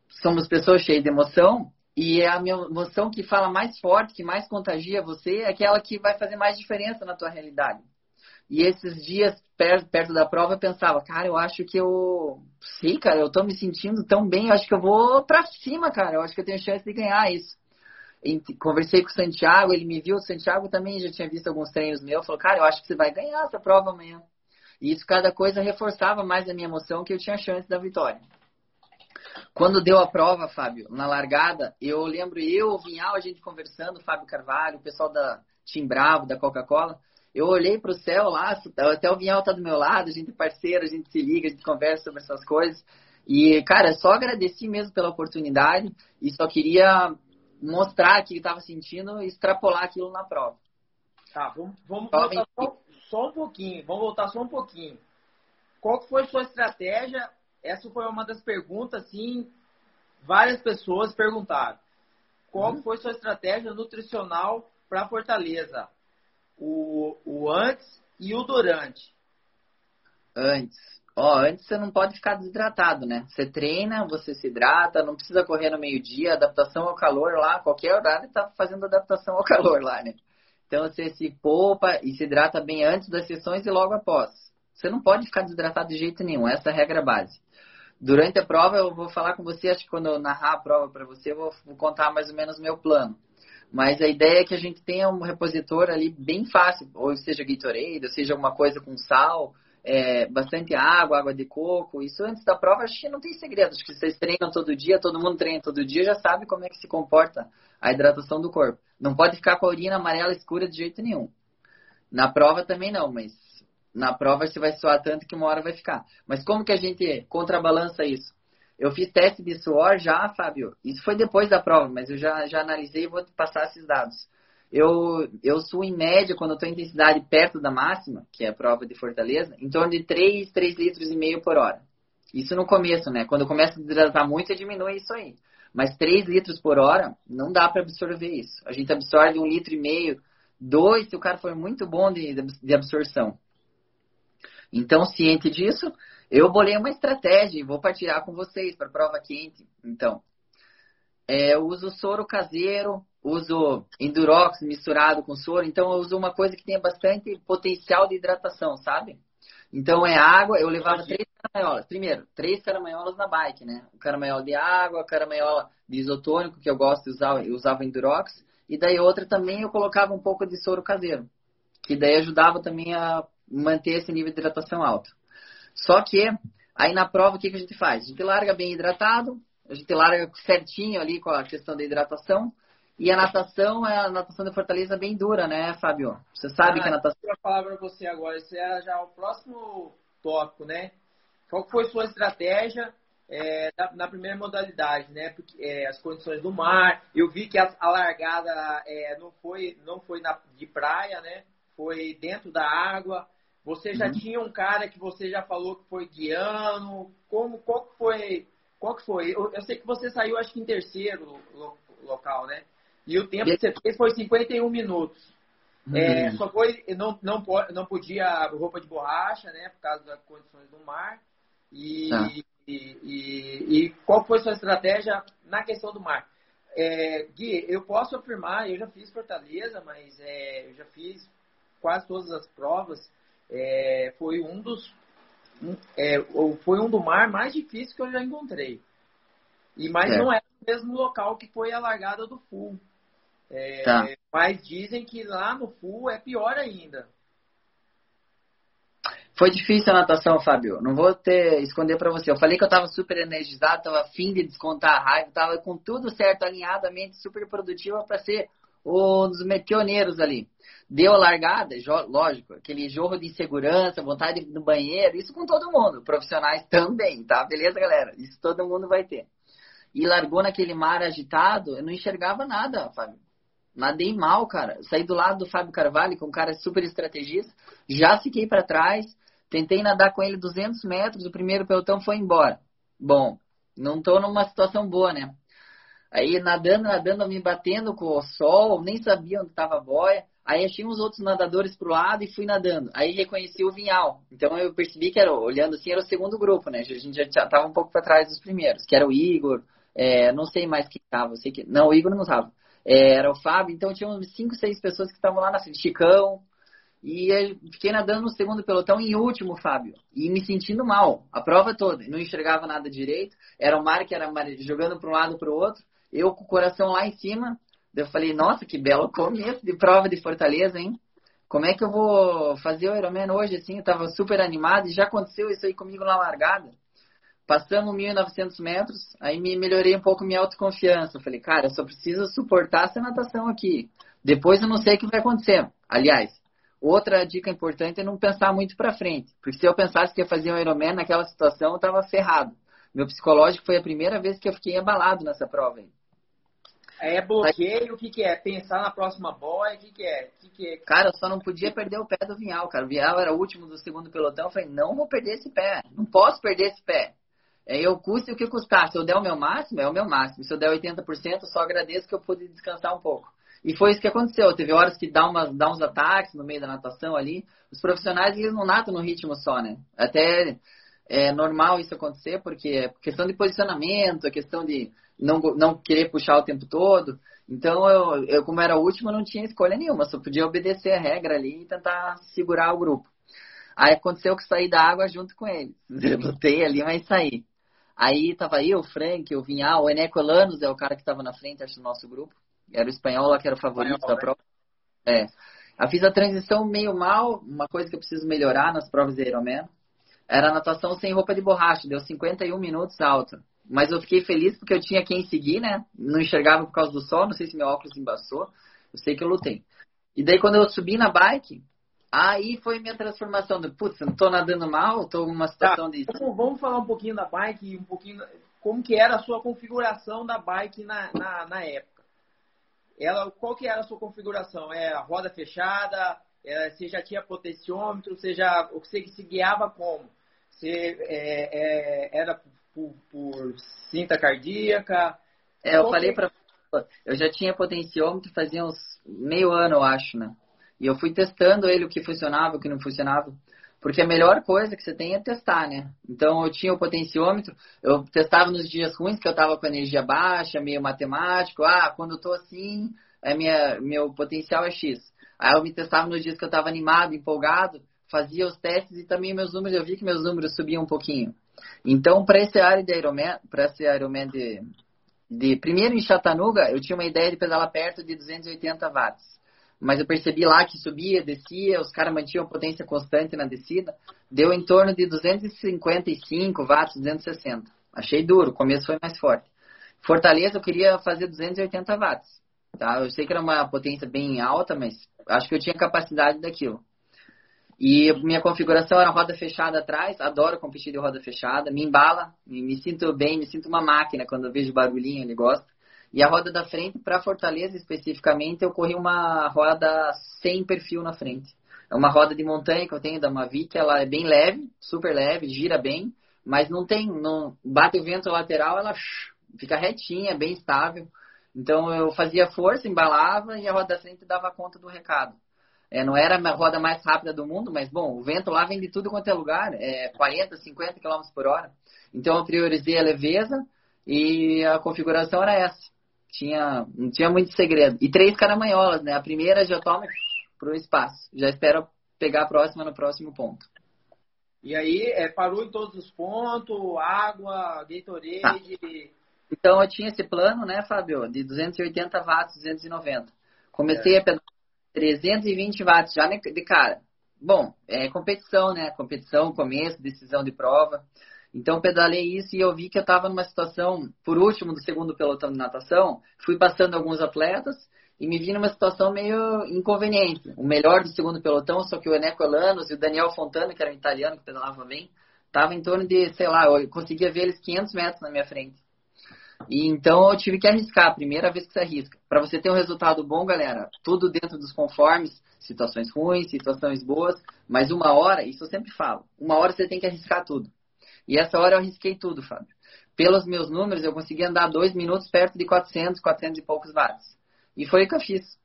somos pessoas cheias de emoção, e é a minha emoção que fala mais forte, que mais contagia você, é aquela que vai fazer mais diferença na tua realidade. E esses dias perto, perto da prova eu pensava, cara, eu acho que eu. Sei, cara, eu tô me sentindo tão bem, eu acho que eu vou pra cima, cara. Eu acho que eu tenho chance de ganhar isso. E conversei com o Santiago, ele me viu, o Santiago também já tinha visto alguns treinos meus, falou, cara, eu acho que você vai ganhar essa prova amanhã. E isso, cada coisa, reforçava mais a minha emoção que eu tinha chance da vitória. Quando deu a prova, Fábio, na largada, eu lembro eu, o Vinhal, a gente conversando, Fábio Carvalho, o pessoal da Tim Bravo, da Coca-Cola. Eu olhei para o céu lá, até o Vinhal tá do meu lado, a gente é parceiro, a gente se liga, a gente conversa sobre essas coisas. E, cara, só agradeci mesmo pela oportunidade e só queria mostrar que estava sentindo e extrapolar aquilo na prova. Tá, vamos, vamos, voltar, só um pouquinho, vamos voltar só um pouquinho. Qual foi a sua estratégia? Essa foi uma das perguntas, sim, várias pessoas perguntaram. Qual uhum. foi a sua estratégia nutricional para Fortaleza? O, o antes e o durante. Antes. Ó, antes você não pode ficar desidratado, né? Você treina, você se hidrata, não precisa correr no meio-dia, adaptação ao calor lá, qualquer horário está fazendo adaptação ao calor lá, né? Então você se poupa e se hidrata bem antes das sessões e logo após. Você não pode ficar desidratado de jeito nenhum, essa é a regra base. Durante a prova eu vou falar com você, acho que quando eu narrar a prova para você, eu vou, contar mais ou menos o meu plano. Mas a ideia é que a gente tenha um repositor ali bem fácil, ou seja Gatorade, ou seja alguma coisa com sal, é, bastante água, água de coco. Isso antes da prova, acho que não tem segredo. Acho que vocês treinam todo dia, todo mundo treina todo dia, já sabe como é que se comporta a hidratação do corpo. Não pode ficar com a urina amarela escura de jeito nenhum. Na prova também não, mas na prova você vai suar tanto que uma hora vai ficar. Mas como que a gente contrabalança isso? Eu fiz teste de suor já, Fábio. Isso foi depois da prova, mas eu já, já analisei e vou passar esses dados. Eu, eu suo em média, quando eu estou em intensidade perto da máxima, que é a prova de fortaleza, em torno de 3, 3 litros e meio por hora. Isso no começo, né? Quando eu começo a hidratar muito, diminui isso aí. Mas 3 litros por hora, não dá para absorver isso. A gente absorve um litro e meio, dois, se o cara for muito bom de, de absorção. Então, ciente disso, eu bolei uma estratégia e vou partilhar com vocês para prova quente. Então, é, eu uso soro caseiro, uso Endurox misturado com soro. Então, eu uso uma coisa que tem bastante potencial de hidratação, sabe? Então, é água. Eu levava três caramanholas. Primeiro, três caramanholas na bike, né? O caramanhola de água, caramanhola de isotônico, que eu gosto de usar, eu usava Endurox. E daí outra também eu colocava um pouco de soro caseiro, que daí ajudava também a manter esse nível de hidratação alto. Só que aí na prova o que, que a gente faz? A gente larga bem hidratado, a gente larga certinho ali com a questão da hidratação. E a natação é a natação de fortaleza bem dura, né, Fábio? Você sabe ah, que a natação. Eu vou falar para você agora, esse é já o próximo tópico, né? Qual foi sua estratégia é, na, na, primeira modalidade, né? Porque, é, as condições do mar. Eu vi que a, a largada é, não foi, não foi na, de praia, né? Foi dentro da água. Você já uhum. tinha um cara que você já falou que foi guiando. Como, qual foi? Qual que foi? Eu, eu sei que você saiu, acho que em terceiro lo, local, né? E o tempo que você fez foi 51 minutos. Uhum. É, só foi, não, não, não podia roupa de borracha, né? Por causa das condições do mar. E, ah. e, e, e, qual foi sua estratégia na questão do mar? É, Gui, eu posso afirmar, eu já fiz Fortaleza, mas é, eu já fiz quase todas as provas. É, foi um dos é, foi um do mar mais difícil que eu já encontrei. E mas é. não é o mesmo local que foi a largada do full. É, tá. Mas dizem que lá no full é pior ainda. Foi difícil a natação, Fábio. Não vou ter esconder para você. Eu falei que eu estava super energizado, estava afim de descontar a raiva, estava com tudo certo, alinhadamente, super produtiva para ser um dos pioneiros ali. Deu a largada, lógico, aquele jorro de insegurança, vontade no banheiro, isso com todo mundo, profissionais também, tá? Beleza, galera? Isso todo mundo vai ter. E largou naquele mar agitado, eu não enxergava nada, Fábio. Nadei mal, cara. Saí do lado do Fábio Carvalho, que é um cara super estrategista, já fiquei para trás, Tentei nadar com ele 200 metros, o primeiro pelotão foi embora. Bom, não estou numa situação boa, né? Aí nadando, nadando, me batendo com o sol, nem sabia onde estava a boia. Aí achei uns outros nadadores pro lado e fui nadando. Aí reconheci o Vinhal. Então eu percebi que era, olhando assim, era o segundo grupo, né? A gente já estava um pouco para trás dos primeiros, que era o Igor, é, não sei mais quem estava, sei que. Não, o Igor não estava. É, era o Fábio, então tinha uns 5, 6 pessoas que estavam lá na frente. Chicão, e fiquei nadando no segundo pelotão em último, Fábio. E me sentindo mal, a prova toda. Não enxergava nada direito. Era o mar que era jogando para um lado para o outro. Eu com o coração lá em cima. Eu falei, nossa, que belo começo de prova de Fortaleza, hein? Como é que eu vou fazer o Ironman hoje, assim? Eu tava super animado e já aconteceu isso aí comigo na largada. Passamos 1.900 metros, aí me melhorei um pouco minha autoconfiança. Eu falei, cara, eu só preciso suportar essa natação aqui. Depois eu não sei o que vai acontecer. Aliás, Outra dica importante é não pensar muito para frente, porque se eu pensasse que ia fazer um Ironman naquela situação, eu estava ferrado. Meu psicológico foi a primeira vez que eu fiquei abalado nessa prova. Aí. É bloqueio, o que, que é? Pensar na próxima boia, o que, que é? que, que é? Cara, eu só não podia perder o pé do Vinhal, cara. O Vinhal era o último do segundo pelotão. Eu falei, não vou perder esse pé. Não posso perder esse pé. É, eu custe o que custar. Se eu der o meu máximo, é o meu máximo. Se eu der 80%, eu só agradeço que eu pude descansar um pouco. E foi isso que aconteceu. Teve horas que dá, umas, dá uns ataques no meio da natação ali. Os profissionais, eles não nadam no ritmo só, né? Até é normal isso acontecer, porque é questão de posicionamento, é questão de não, não querer puxar o tempo todo. Então, eu, eu, como era o último, não tinha escolha nenhuma. Só podia obedecer a regra ali e tentar segurar o grupo. Aí aconteceu que saí da água junto com eles. Lutei ali, mas saí. Aí tava eu, o Frank, o Vinhal, o Eneco Elanos é o cara que estava na frente, acho, do nosso grupo. Era o espanhol lá que era o favorito espanhol, da né? prova. É. Eu fiz a transição meio mal, uma coisa que eu preciso melhorar nas provas de Ironman. Era a natação sem roupa de borracha, deu 51 minutos alta. Mas eu fiquei feliz porque eu tinha quem seguir, né? Não enxergava por causa do sol, não sei se meu óculos embaçou. Eu sei que eu lutei. E daí quando eu subi na bike, aí foi minha transformação. Do, Putz, não tô nadando mal, tô numa situação tá. de... Então, vamos falar um pouquinho da bike, um pouquinho como que era a sua configuração da bike na, na, na época. Ela, qual que era a sua configuração? É a roda fechada? É, você já tinha potenciômetro? Você já, você se guiava como? Você é, é, era por, por, cinta cardíaca? É, eu falei para eu já tinha potenciômetro fazia uns meio ano, eu acho, né? E eu fui testando ele o que funcionava, o que não funcionava. Porque a melhor coisa que você tem é testar, né? Então eu tinha o potenciômetro, eu testava nos dias ruins que eu tava com energia baixa, meio matemático. Ah, quando eu tô assim, é minha, meu potencial é X. Aí eu me testava nos dias que eu tava animado, empolgado, fazia os testes e também meus números, eu vi que meus números subiam um pouquinho. Então, para esse área de Ironman, para Ironman de, de primeiro em Chattanooga, eu tinha uma ideia de pedalar perto de 280 watts mas eu percebi lá que subia, descia, os caras mantinham potência constante na descida, deu em torno de 255 watts, 260. Achei duro, o começo foi mais forte. Fortaleza eu queria fazer 280 watts. Tá? Eu sei que era uma potência bem alta, mas acho que eu tinha capacidade daquilo. E minha configuração era roda fechada atrás, adoro competir de roda fechada, me embala, me, sinto bem, me sinto uma máquina quando eu vejo barulhinho, ele gosta. E a roda da frente, para Fortaleza especificamente, eu corri uma roda sem perfil na frente. É uma roda de montanha que eu tenho da Mavic, ela é bem leve, super leve, gira bem, mas não tem, não bate o vento lateral, ela fica retinha, bem estável. Então eu fazia força, embalava e a roda da frente dava conta do recado. É, não era a roda mais rápida do mundo, mas bom, o vento lá vem de tudo quanto é lugar, é 40, 50 km por hora. Então eu priorizei a leveza e a configuração era essa. Tinha, não tinha muito segredo. E três caramanholas, né? A primeira já toma pro espaço. Já espero pegar a próxima no próximo ponto. E aí, é, parou em todos os pontos, água, Gatorade. Ah. Então, eu tinha esse plano, né, Fábio? De 280 watts, 290. Comecei é. a pedalar 320 watts já de cara. Bom, é competição, né? Competição, começo, decisão de prova. Então pedalei isso e eu vi que eu estava numa situação, por último do segundo pelotão de natação, fui passando alguns atletas e me vi numa situação meio inconveniente. O melhor do segundo pelotão, só que o Eneco Elanos e o Daniel Fontana, que era um italiano que pedalava bem, estava em torno de, sei lá, eu conseguia ver eles 500 metros na minha frente. E então eu tive que arriscar, a primeira vez que você arrisca. Para você ter um resultado bom, galera, tudo dentro dos conformes, situações ruins, situações boas, mas uma hora, isso eu sempre falo, uma hora você tem que arriscar tudo. E essa hora eu arrisquei tudo, Fábio. Pelos meus números, eu consegui andar dois minutos perto de 400, 400 e poucos watts. E foi o que eu fiz.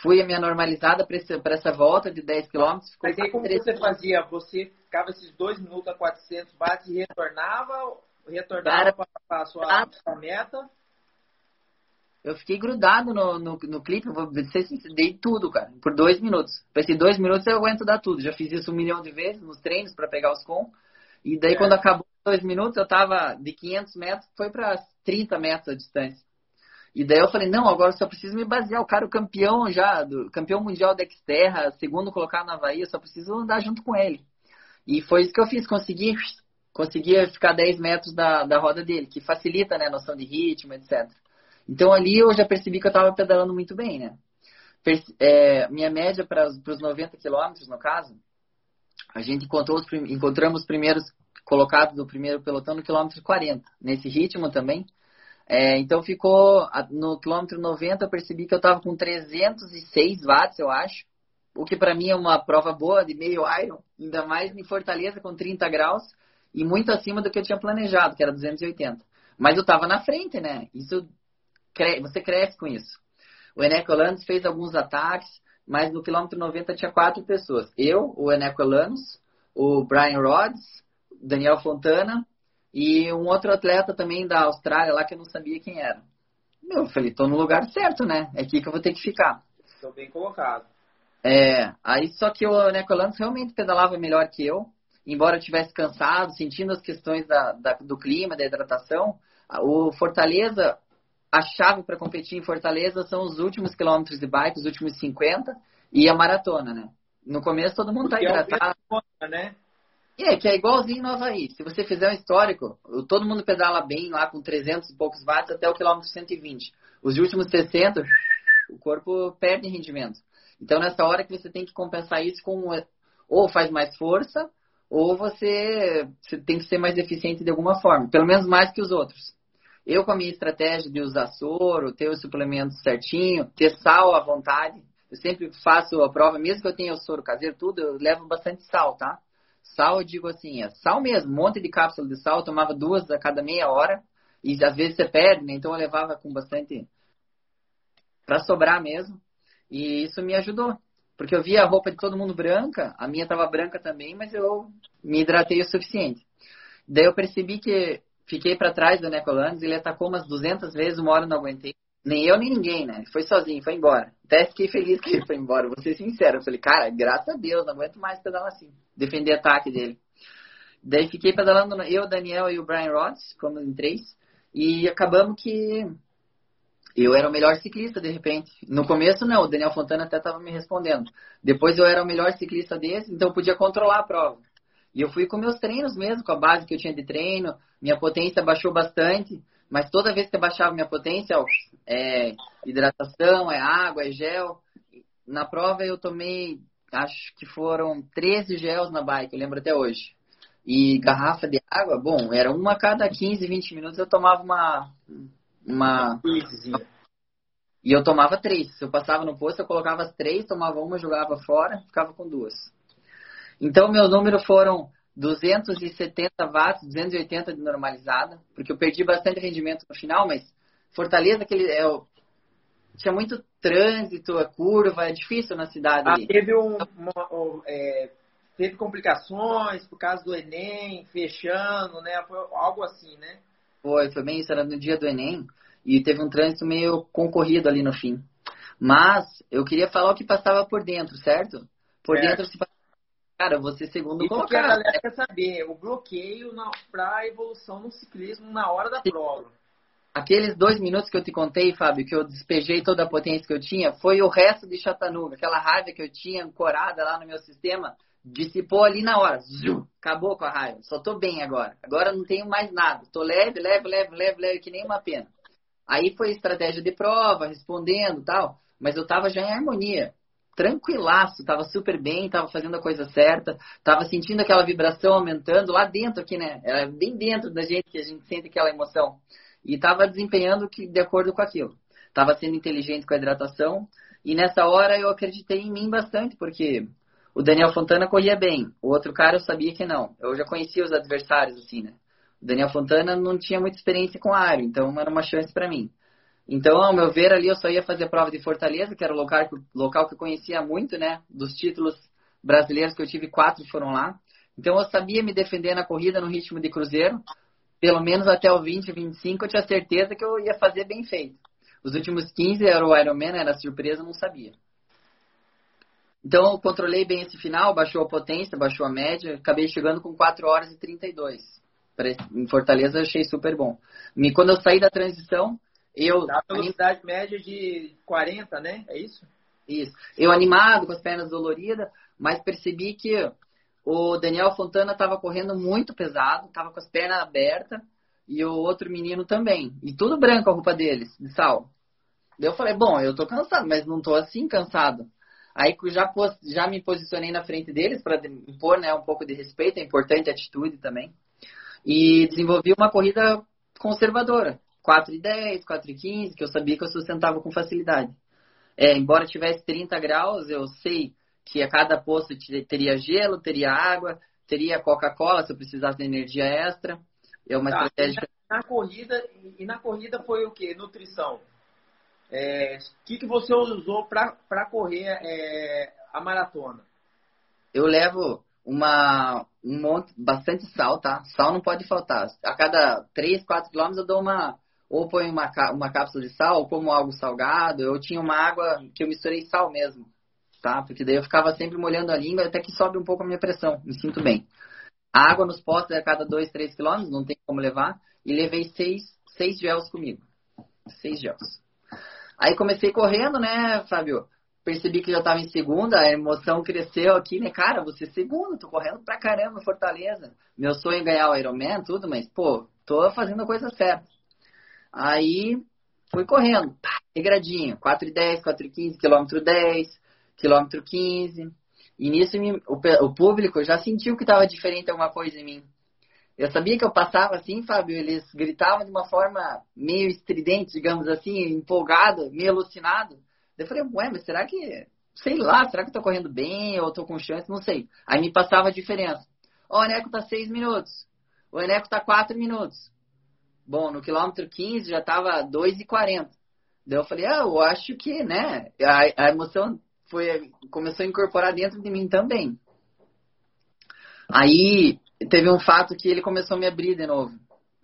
Fui a minha normalizada para essa volta de 10 km. Mas aí como você fazia? Você ficava esses dois minutos a 400 watts e retornava? Retornava para a sua, sua meta? Eu fiquei grudado no, no, no clipe, vou dizer dei tudo, cara, por dois minutos. Esses dois minutos eu aguento dar tudo. Já fiz isso um milhão de vezes nos treinos para pegar os com. E daí, é. quando acabou dois minutos, eu tava de 500 metros, foi para 30 metros a distância. E daí eu falei, não, agora eu só preciso me basear. O cara, o campeão já, do campeão mundial da Xterra, segundo colocado na Havaí, eu só preciso andar junto com ele. E foi isso que eu fiz, consegui, consegui ficar 10 metros da, da roda dele, que facilita né, a noção de ritmo, etc. Então ali eu já percebi que eu estava pedalando muito bem, né? É, minha média para os 90 quilômetros, no caso, a gente os, encontramos os primeiros colocados do primeiro pelotão no quilômetro 40, nesse ritmo também. É, então ficou no quilômetro 90 eu percebi que eu estava com 306 watts, eu acho. O que para mim é uma prova boa de meio iron, ainda mais em Fortaleza com 30 graus e muito acima do que eu tinha planejado, que era 280. Mas eu estava na frente, né? Isso você cresce com isso. O Eneco Landes fez alguns ataques, mas no quilômetro 90 tinha quatro pessoas. Eu, o Eneco Elanos, o Brian Rhodes, Daniel Fontana e um outro atleta também da Austrália lá que eu não sabia quem era. Eu falei, tô no lugar certo, né? É aqui que eu vou ter que ficar. Estou bem colocado. É, aí só que o Eneco Elanos realmente pedalava melhor que eu, embora eu tivesse cansado, sentindo as questões da, da, do clima, da hidratação. O Fortaleza a chave para competir em Fortaleza são os últimos quilômetros de bike, os últimos 50. e a maratona, né? No começo todo mundo tá Porque tá hidratado. É né? É, que é igualzinho no Havaí. Se você fizer um histórico, todo mundo pedala bem lá com 300 e poucos watts até o quilômetro 120. Os últimos 60, o corpo perde rendimento. Então, nessa hora que você tem que compensar isso com ou faz mais força, ou você, você tem que ser mais eficiente de alguma forma, pelo menos mais que os outros. Eu, com a minha estratégia de usar soro, ter os suplementos certinho, ter sal à vontade, eu sempre faço a prova, mesmo que eu tenha o soro caseiro, tudo, eu levo bastante sal, tá? Sal, eu digo assim, é sal mesmo, um monte de cápsula de sal, eu tomava duas a cada meia hora, e às vezes você perde, né? Então eu levava com bastante. para sobrar mesmo. E isso me ajudou. Porque eu via a roupa de todo mundo branca, a minha estava branca também, mas eu me hidratei o suficiente. Daí eu percebi que fiquei para trás do Necolandes, ele atacou umas 200 vezes, uma hora não aguentei. Nem eu, nem ninguém, né? Foi sozinho, foi embora. Até fiquei feliz que ele foi embora, vou ser sincero. Eu falei, cara, graças a Deus, não aguento mais pedalar assim. Defender ataque dele. Daí fiquei pedalando, eu, Daniel e o Brian Rods, como em três. E acabamos que eu era o melhor ciclista, de repente. No começo, não, o Daniel Fontana até estava me respondendo. Depois eu era o melhor ciclista desse, então eu podia controlar a prova. E eu fui com meus treinos mesmo, com a base que eu tinha de treino. Minha potência baixou bastante. Mas toda vez que eu baixava minha potência, ó, é hidratação, é água, é gel. Na prova eu tomei, acho que foram 13 gels na bike, eu lembro até hoje. E garrafa de água, bom, era uma a cada 15, 20 minutos eu tomava uma. Uma e eu tomava três. Se eu passava no posto, eu colocava as três, tomava uma, jogava fora, ficava com duas. Então, meu número foram 270 watts, 280 de normalizada, porque eu perdi bastante rendimento no final, mas Fortaleza, aquele, é, tinha muito trânsito, a curva, é difícil na cidade. Ah, teve, um, uma, um, é, teve complicações por causa do Enem, fechando, né? Foi algo assim, né? Foi, foi bem isso, era no dia do Enem, e teve um trânsito meio concorrido ali no fim. Mas eu queria falar o que passava por dentro, certo? Por dentro se Cara, você segundo Isso que a galera quer saber, o bloqueio para a evolução no ciclismo na hora da prova. Aqueles dois minutos que eu te contei, Fábio, que eu despejei toda a potência que eu tinha, foi o resto de Chattanooga. Aquela raiva que eu tinha ancorada lá no meu sistema, dissipou ali na hora. Zuu, acabou com a raiva. Só tô bem agora. Agora não tenho mais nada. Tô leve, leve, leve, leve, leve, que nem uma pena. Aí foi estratégia de prova, respondendo tal. Mas eu tava já em harmonia tranquilaço, tava super bem, tava fazendo a coisa certa, tava sentindo aquela vibração aumentando lá dentro aqui, né? Era bem dentro da gente que a gente sente aquela emoção. E tava desempenhando que, de acordo com aquilo. Tava sendo inteligente com a hidratação. E nessa hora eu acreditei em mim bastante, porque o Daniel Fontana corria bem. O outro cara eu sabia que não. Eu já conhecia os adversários, assim, né? O Daniel Fontana não tinha muita experiência com aéreo, então era uma chance para mim. Então, ao meu ver, ali eu só ia fazer a prova de Fortaleza, que era o local, local que eu conhecia muito, né? Dos títulos brasileiros que eu tive, quatro foram lá. Então, eu sabia me defender na corrida no ritmo de cruzeiro. Pelo menos até o 20, 25, eu tinha certeza que eu ia fazer bem feito. Os últimos 15 era o Ironman, era surpresa, não sabia. Então, eu controlei bem esse final, baixou a potência, baixou a média, acabei chegando com 4 horas e 32. Em Fortaleza, eu achei super bom. E quando eu saí da transição, eu, Dá velocidade média de 40, né? É isso? Isso. Eu animado, com as pernas doloridas, mas percebi que o Daniel Fontana estava correndo muito pesado, estava com as pernas abertas, e o outro menino também. E tudo branco a roupa deles, de sal. Eu falei, bom, eu tô cansado, mas não tô assim cansado. Aí já, já me posicionei na frente deles para impor né, um pouco de respeito, é importante a atitude também. E desenvolvi uma corrida conservadora. 4 e 10, 4 e 15, que eu sabia que eu sustentava com facilidade. É, embora tivesse 30 graus, eu sei que a cada posto teria gelo, teria água, teria Coca-Cola se eu precisasse de energia extra. É uma tá, estratégia. Na, corrida, e na corrida foi o que? Nutrição. O é, que, que você usou para correr é, a maratona? Eu levo uma um monte, bastante sal, tá? Sal não pode faltar. A cada 3, 4 quilômetros eu dou uma ou põe uma, uma cápsula de sal, ou como algo salgado. Eu tinha uma água que eu misturei sal mesmo, tá? Porque daí eu ficava sempre molhando a língua até que sobe um pouco a minha pressão, me sinto bem. A água nos postos é a cada 2, 3 quilômetros, não tem como levar. E levei seis, seis gels comigo. Seis gels. Aí comecei correndo, né, Fábio? percebi que já estava em segunda, a emoção cresceu aqui, né? Cara, você é segundo, tô correndo pra caramba, Fortaleza. Meu sonho é ganhar o Ironman, tudo, mas, pô, tô fazendo a coisa certa. Aí, fui correndo, pá, regradinho, 4,10, 4,15, quilômetro 10, quilômetro 15. E nisso o, público já sentiu que estava diferente alguma coisa em mim. Eu sabia que eu passava assim, Fábio, eles gritavam de uma forma meio estridente, digamos assim, empolgado, meio alucinado. Eu falei, ué, mas será que, sei lá, será que eu tô correndo bem ou tô com chance? Não sei. Aí me passava a diferença. Ó, o Eneco tá 6 minutos. O Eneco tá 4 minutos. Bom, no quilômetro 15 já tava 2,40. Daí eu falei, ah, eu acho que, né, a, a emoção foi, começou a incorporar dentro de mim também. Aí teve um fato que ele começou a me abrir de novo.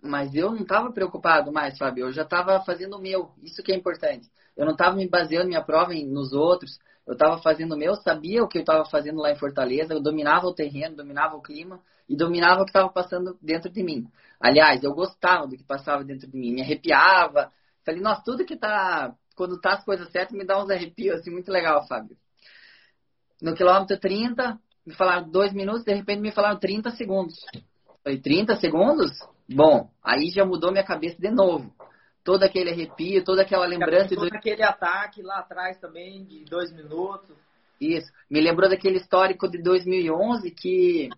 Mas eu não estava preocupado mais, Fábio. Eu já estava fazendo o meu. Isso que é importante. Eu não estava me baseando minha prova em, nos outros. Eu estava fazendo o meu, sabia o que eu estava fazendo lá em Fortaleza. Eu dominava o terreno, dominava o clima e dominava o que estava passando dentro de mim. Aliás, eu gostava do que passava dentro de mim. Me arrepiava. Falei, nossa, tudo que tá. Quando tá as coisas certas, me dá uns arrepios, assim, muito legal, Fábio. No quilômetro 30, me falaram dois minutos, de repente me falaram 30 segundos. Falei, 30 segundos? Bom, aí já mudou minha cabeça de novo. Todo aquele arrepio, toda aquela lembrança. Todo aquele ataque lá atrás também, de dois minutos. Isso. Me lembrou daquele histórico de 2011 que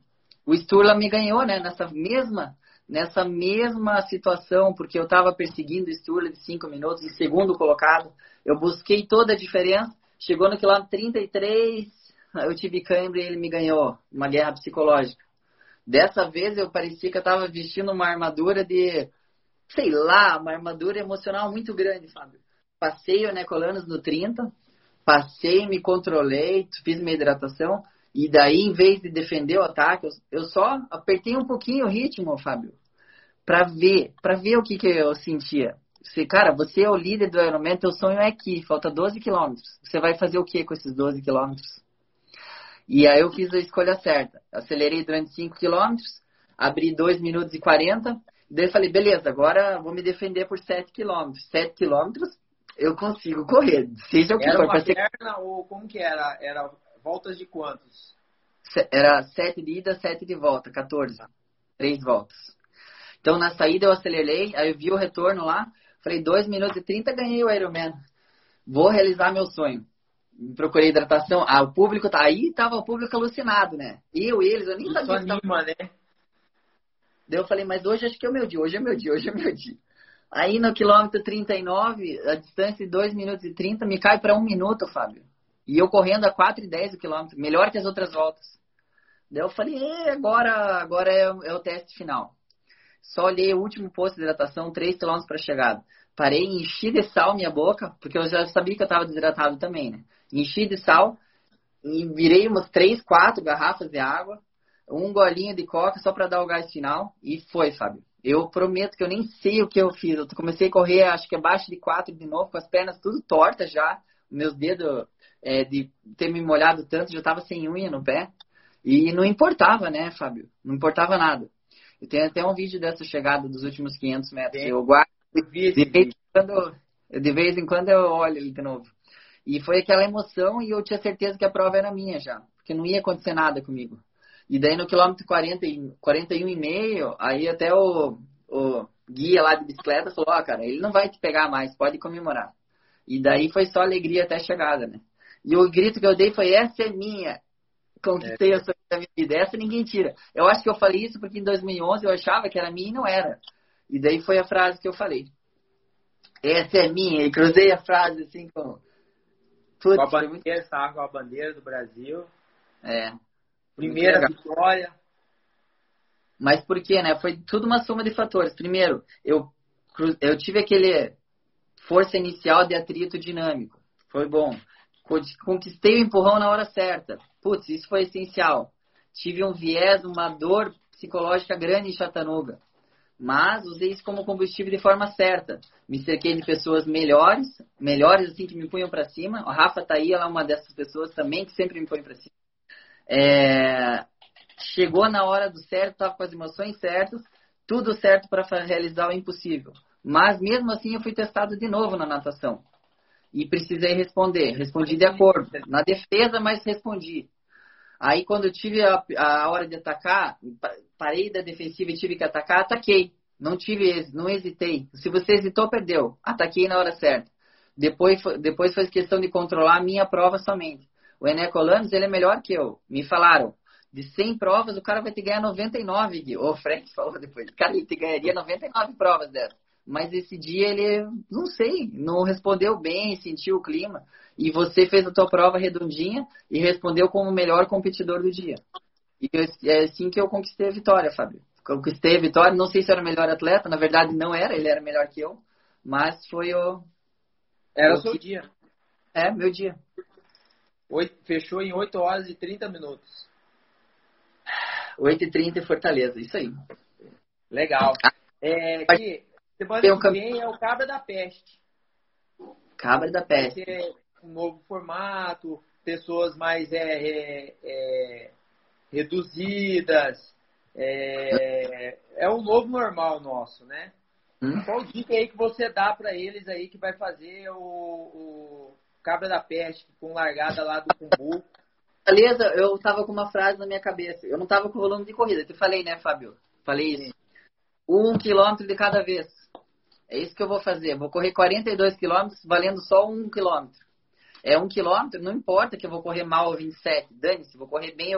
o Sturla me ganhou, né? Nessa mesma, nessa mesma situação, porque eu estava perseguindo o Sturla de cinco minutos, em segundo colocado. Eu busquei toda a diferença. Chegou no quilômetro 33, eu tive câimbra e ele me ganhou. Uma guerra psicológica. Dessa vez eu parecia que eu estava vestindo uma armadura de, sei lá, uma armadura emocional muito grande, Fábio. Passei o Necolanos no 30, passei, me controlei, fiz minha hidratação, e daí, em vez de defender o ataque, eu só apertei um pouquinho o ritmo, Fábio, para ver, para ver o que, que eu sentia. Você, cara, você é o líder do Ironman, teu sonho é aqui, falta 12 quilômetros. Você vai fazer o que com esses 12 quilômetros? E aí eu fiz a escolha certa. Acelerei durante 5 km, abri 2 minutos e 40. Daí eu falei, beleza, agora vou me defender por 7 km. 7 km eu consigo correr, seja o que era for. Uma perna, ou como que era? Era voltas de quantos? Era 7 de ida, 7 de volta, 14. 3 voltas. Então na saída eu acelerei, aí eu vi o retorno lá, falei 2 minutos e 30, ganhei o Ironman. Vou realizar meu sonho procurei hidratação. Ah, o público tá aí, tava o público alucinado, né? Eu, eles, eu nem Isso sabia. Anima, tava... né? Daí eu falei, mas hoje acho que é o meu dia, hoje é meu dia, hoje é meu dia. Aí no quilômetro 39, a distância de 2 minutos e 30 me cai para 1 minuto, Fábio. E eu correndo a 4 e 10 o quilômetro, melhor que as outras voltas. Daí eu falei, agora, agora é, é o teste final. Só olhei o último posto de hidratação, 3 quilômetros para chegada. Parei, enchi de sal minha boca, porque eu já sabia que eu estava desidratado também, né? enchi de sal e virei umas três, quatro garrafas de água, um golinho de coca só para dar o gás final e foi, Fábio. Eu prometo que eu nem sei o que eu fiz. Eu comecei a correr, acho que abaixo de quatro de novo, com as pernas tudo tortas já. Meus dedos, é, de ter me molhado tanto, já estava sem unha no pé. E não importava, né, Fábio? Não importava nada. Eu tenho até um vídeo dessa chegada dos últimos 500 metros. Eu guardo. De vez, em quando, de vez em quando eu olho ele de novo. E foi aquela emoção e eu tinha certeza que a prova era minha já, porque não ia acontecer nada comigo. E daí no quilômetro 40, 41 e meio, aí até o, o guia lá de bicicleta falou, ó, oh, cara, ele não vai te pegar mais, pode comemorar. E daí foi só alegria até a chegada, né? E o grito que eu dei foi, essa é minha. Conquistei é. a sua vida. Essa ninguém tira. Eu acho que eu falei isso porque em 2011 eu achava que era minha e não era. E daí foi a frase que eu falei. Essa é minha. E cruzei a frase assim com Putz, com a bandeira, estava com a bandeira do Brasil. É. Primeira vitória. Mas por quê, né? Foi tudo uma soma de fatores. Primeiro, eu, eu tive aquele força inicial de atrito dinâmico. Foi bom. Conquistei o empurrão na hora certa. Putz, isso foi essencial. Tive um viés, uma dor psicológica grande em Chattanooga mas usei isso como combustível de forma certa. Me cerquei de pessoas melhores, melhores assim que me punham para cima. A Rafa tá aí, ela é uma dessas pessoas também que sempre me põe para cima. É... Chegou na hora do certo, estava com as emoções certas, tudo certo para realizar o impossível. Mas mesmo assim eu fui testado de novo na natação. e precisei responder. Respondi de acordo. Na defesa, mas respondi. Aí, quando eu tive a, a hora de atacar, parei da defensiva e tive que atacar, ataquei. Não tive, não hesitei. Se você hesitou, perdeu. Ataquei na hora certa. Depois, depois foi questão de controlar a minha prova somente. O Eneco Lames, ele é melhor que eu. Me falaram, de 100 provas, o cara vai que ganhar 99, Gui. O Frank falou depois. Cara, ele te ganharia 99 provas dessas. Mas esse dia ele, não sei, não respondeu bem, sentiu o clima. E você fez a tua prova redondinha e respondeu como o melhor competidor do dia. E é assim que eu conquistei a vitória, Fábio. Conquistei a vitória, não sei se era o melhor atleta, na verdade não era, ele era melhor que eu. Mas foi o. Era o seu dia. É, meu dia. Oito, fechou em 8 horas e 30 minutos. 8h30 em Fortaleza, isso aí. Legal. É, aqui, semana que um vem é o Cabra da Peste. Cabra da Peste. um novo formato, pessoas mais é, é, é reduzidas. É, é um novo normal nosso, né? Hum? Qual dica aí que você dá para eles aí que vai fazer o, o Cabra da Peste com largada lá do Cumbu? Beleza, eu tava com uma frase na minha cabeça. Eu não tava com volume de corrida. Eu falei, né, Fábio? Falei isso. Um quilômetro de cada vez. É isso que eu vou fazer. Vou correr 42 quilômetros valendo só um quilômetro. É um quilômetro, não importa que eu vou correr mal 27. Dane-se, vou correr bem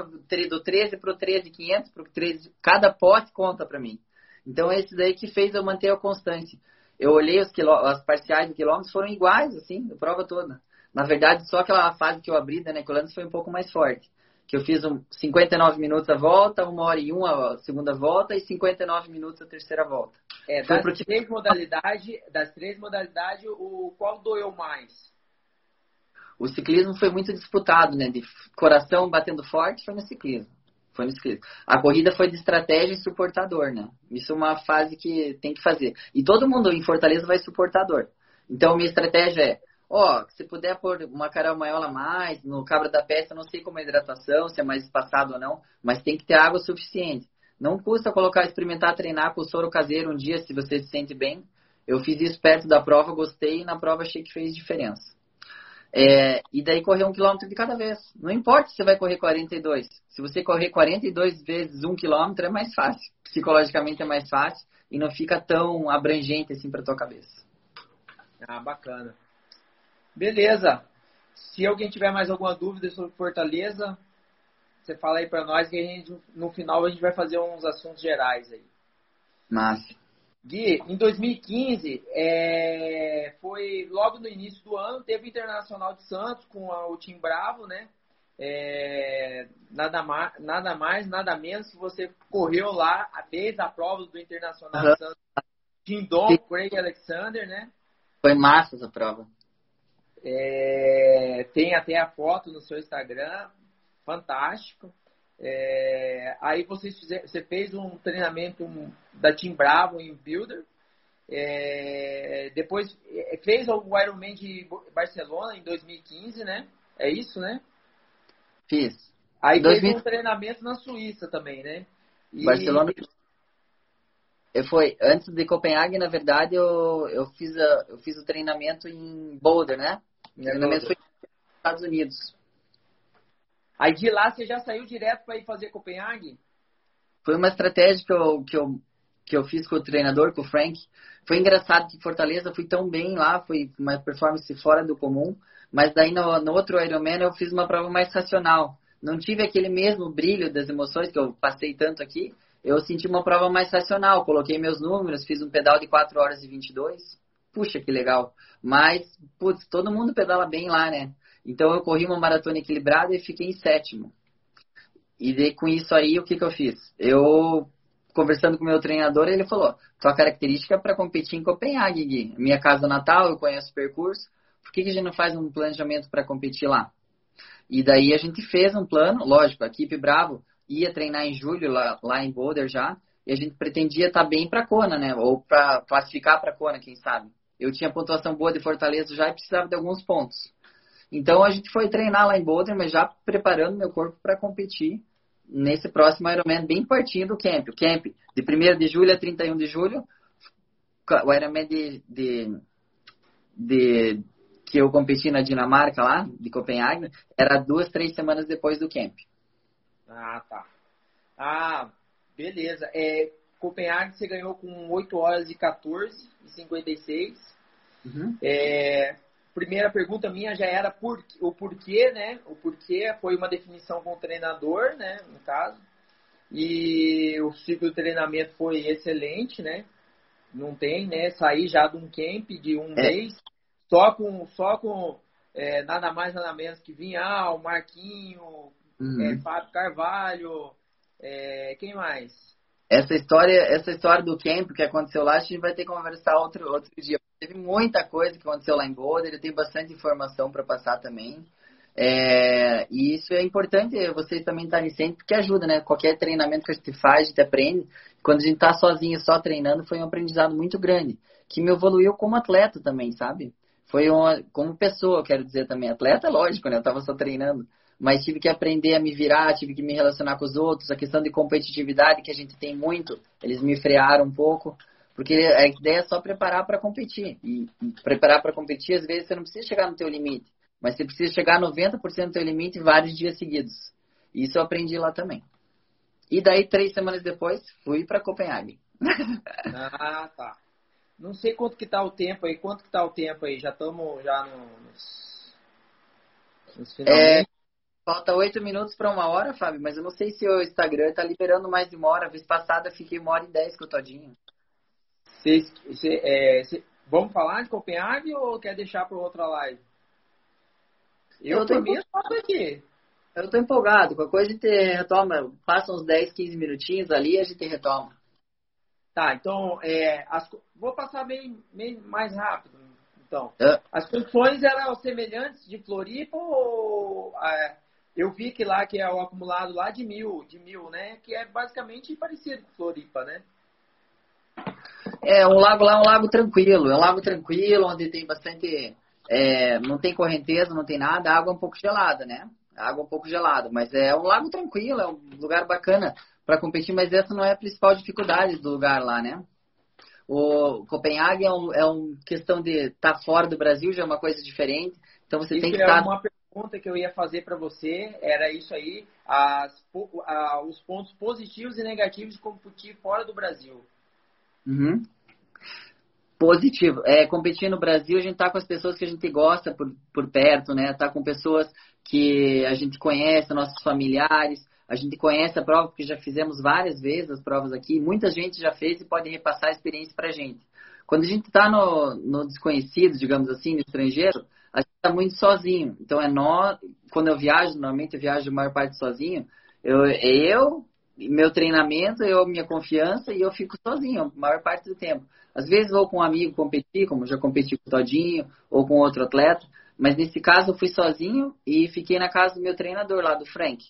do 13 pro 13,500 pro 13. Cada pote conta para mim. Então, é esse daí que fez eu manter a constância. Eu olhei os as parciais de quilômetros, foram iguais, assim, a prova toda. Na verdade, só aquela fase que eu abri da Necolandes foi um pouco mais forte. Que eu fiz um 59 minutos a volta, uma hora e um a segunda volta e 59 minutos a terceira volta. É, das, três modalidades, das três modalidades, o qual doeu mais? O ciclismo foi muito disputado, né? De coração batendo forte foi no ciclismo. Foi no ciclismo. A corrida foi de estratégia e suportador, né? Isso é uma fase que tem que fazer. E todo mundo em Fortaleza vai suportador. Então, minha estratégia é Ó, se puder pôr uma caramanhola a mais, no cabra da peça, não sei como é a hidratação, se é mais espaçado ou não, mas tem que ter água suficiente. Não custa colocar, experimentar treinar com soro caseiro um dia, se você se sente bem. Eu fiz isso perto da prova, gostei e na prova achei que fez diferença. É, e daí correr um quilômetro de cada vez. Não importa se você vai correr 42. Se você correr 42 vezes um quilômetro é mais fácil. Psicologicamente é mais fácil e não fica tão abrangente assim para tua cabeça. Ah, bacana. Beleza. Se alguém tiver mais alguma dúvida sobre Fortaleza, você fala aí para nós que a gente, no final a gente vai fazer uns assuntos gerais aí. Massa. Gui, em 2015, é, foi logo no início do ano, teve o Internacional de Santos com a, o Tim Bravo, né? É, nada, mais, nada mais, nada menos que você correu lá, desde a prova do Internacional uhum. de Santos, Tim Dom, Craig Alexander, né? Foi massa essa prova. É, tem até a foto no seu Instagram, fantástico. É, aí você, você fez um treinamento da Team Bravo em Builder. É, depois é, fez o Ironman de Barcelona em 2015, né? É isso, né? Fiz. Aí 2000... fez um treinamento na Suíça também, né? E... Barcelona. Eu foi antes de Copenhague, na verdade, eu, eu fiz a, eu fiz o treinamento em Boulder, né? O treinamento foi nos Estados Unidos. Aí de lá você já saiu direto para ir fazer Copenhague? Foi uma estratégia que eu, que, eu, que eu fiz com o treinador, com o Frank. Foi engraçado que Fortaleza fui tão bem lá, foi uma performance fora do comum. Mas daí no, no outro Ironman eu fiz uma prova mais racional. Não tive aquele mesmo brilho das emoções que eu passei tanto aqui. Eu senti uma prova mais racional. Coloquei meus números, fiz um pedal de 4 horas e 22. Puxa, que legal. Mas, putz, todo mundo pedala bem lá, né? Então eu corri uma maratona equilibrada e fiquei em sétimo. E daí, com isso aí, o que, que eu fiz? Eu, conversando com meu treinador, ele falou: tua característica é para competir em Copenhague, Gui. Minha casa natal, eu conheço o percurso. Por que, que a gente não faz um planejamento para competir lá? E daí a gente fez um plano, lógico, a equipe Bravo ia treinar em julho lá, lá em Boulder já, e a gente pretendia estar tá bem para Kona, né? Ou para classificar para Kona, quem sabe. Eu tinha pontuação boa de Fortaleza já e precisava de alguns pontos. Então a gente foi treinar lá em Boulder, mas já preparando meu corpo para competir nesse próximo Ironman bem pertinho do camp. O camp de 1 de julho a 31 de julho, o Ironman de, de, de que eu competi na Dinamarca lá, de Copenhague, era duas, três semanas depois do camp. Ah, tá. Ah, beleza. É, Copenhague você ganhou com 8 horas e 14 e 56. Uhum. É, primeira pergunta minha já era por, o porquê, né? O porquê foi uma definição com o treinador, né? No caso. E o ciclo de treinamento foi excelente, né? Não tem, né? Sair já de um camp de um é. mês, só com, só com é, nada mais, nada menos que Vinhal, Marquinho, uhum. é, Fábio Carvalho, é, quem mais? Essa história, essa história do camp que aconteceu lá, a gente vai ter que conversar outro, outro dia. Teve muita coisa que aconteceu lá em Boulder, tem bastante informação para passar também. É, e isso é importante vocês também estarem sempre, porque ajuda, né? Qualquer treinamento que a gente faz, a gente aprende. Quando a gente está sozinho, só treinando, foi um aprendizado muito grande, que me evoluiu como atleta também, sabe? Foi uma, como pessoa, quero dizer também. Atleta, lógico, né? Eu estava só treinando. Mas tive que aprender a me virar, tive que me relacionar com os outros. A questão de competitividade que a gente tem muito, eles me frearam um pouco. Porque a ideia é só preparar para competir. E preparar para competir, às vezes, você não precisa chegar no teu limite mas você precisa chegar a 90% do teu limite vários dias seguidos. Isso eu aprendi lá também. E daí, três semanas depois, fui para Copenhague. ah, tá. Não sei quanto que tá o tempo aí. Quanto que tá o tempo aí? Já estamos já nos, nos é, falta oito minutos para uma hora, Fábio, mas eu não sei se o Instagram está liberando mais de uma hora. A vez passada fiquei uma hora e dez com o Todinho. Cês, cê, é, cê, vamos falar de Copenhague ou quer deixar para outra live? Eu, eu tô empolgado aqui. Eu tô empolgado. Qualquer coisa a gente retoma. Passa uns 10, 15 minutinhos ali e a gente retoma. Tá, então, é, as, vou passar bem, bem mais rápido. Então, é. as condições eram semelhantes de Floripa ou é, eu vi que lá que é o acumulado lá de mil, de mil, né? Que é basicamente parecido com Floripa, né? É, um lago lá é um lago tranquilo, é um lago tranquilo, onde tem bastante é, não tem correnteza, não tem nada, a água é um pouco gelada, né? A água é um pouco gelada, mas é um lago tranquilo, é um lugar bacana para competir, mas essa não é a principal dificuldade do lugar lá, né? O Copenhague é uma é um questão de estar tá fora do Brasil, já é uma coisa diferente. Então você isso tem que estar. Tá... uma pergunta que eu ia fazer para você, era isso aí, as, a, os pontos positivos e negativos de competir fora do Brasil. Uhum. Positivo. É, competir no Brasil, a gente tá com as pessoas que a gente gosta por, por perto, né? Tá com pessoas que a gente conhece, nossos familiares. A gente conhece a prova porque já fizemos várias vezes as provas aqui. Muita gente já fez e pode repassar a experiência pra gente. Quando a gente está no, no desconhecido, digamos assim, no estrangeiro, a gente está muito sozinho. Então é nós, quando eu viajo, normalmente eu viajo a maior parte sozinho, eu, eu, meu treinamento, eu, minha confiança e eu fico sozinho a maior parte do tempo. Às vezes vou com um amigo competir, como já competi com o Todinho ou com outro atleta, mas nesse caso eu fui sozinho e fiquei na casa do meu treinador lá, do Frank.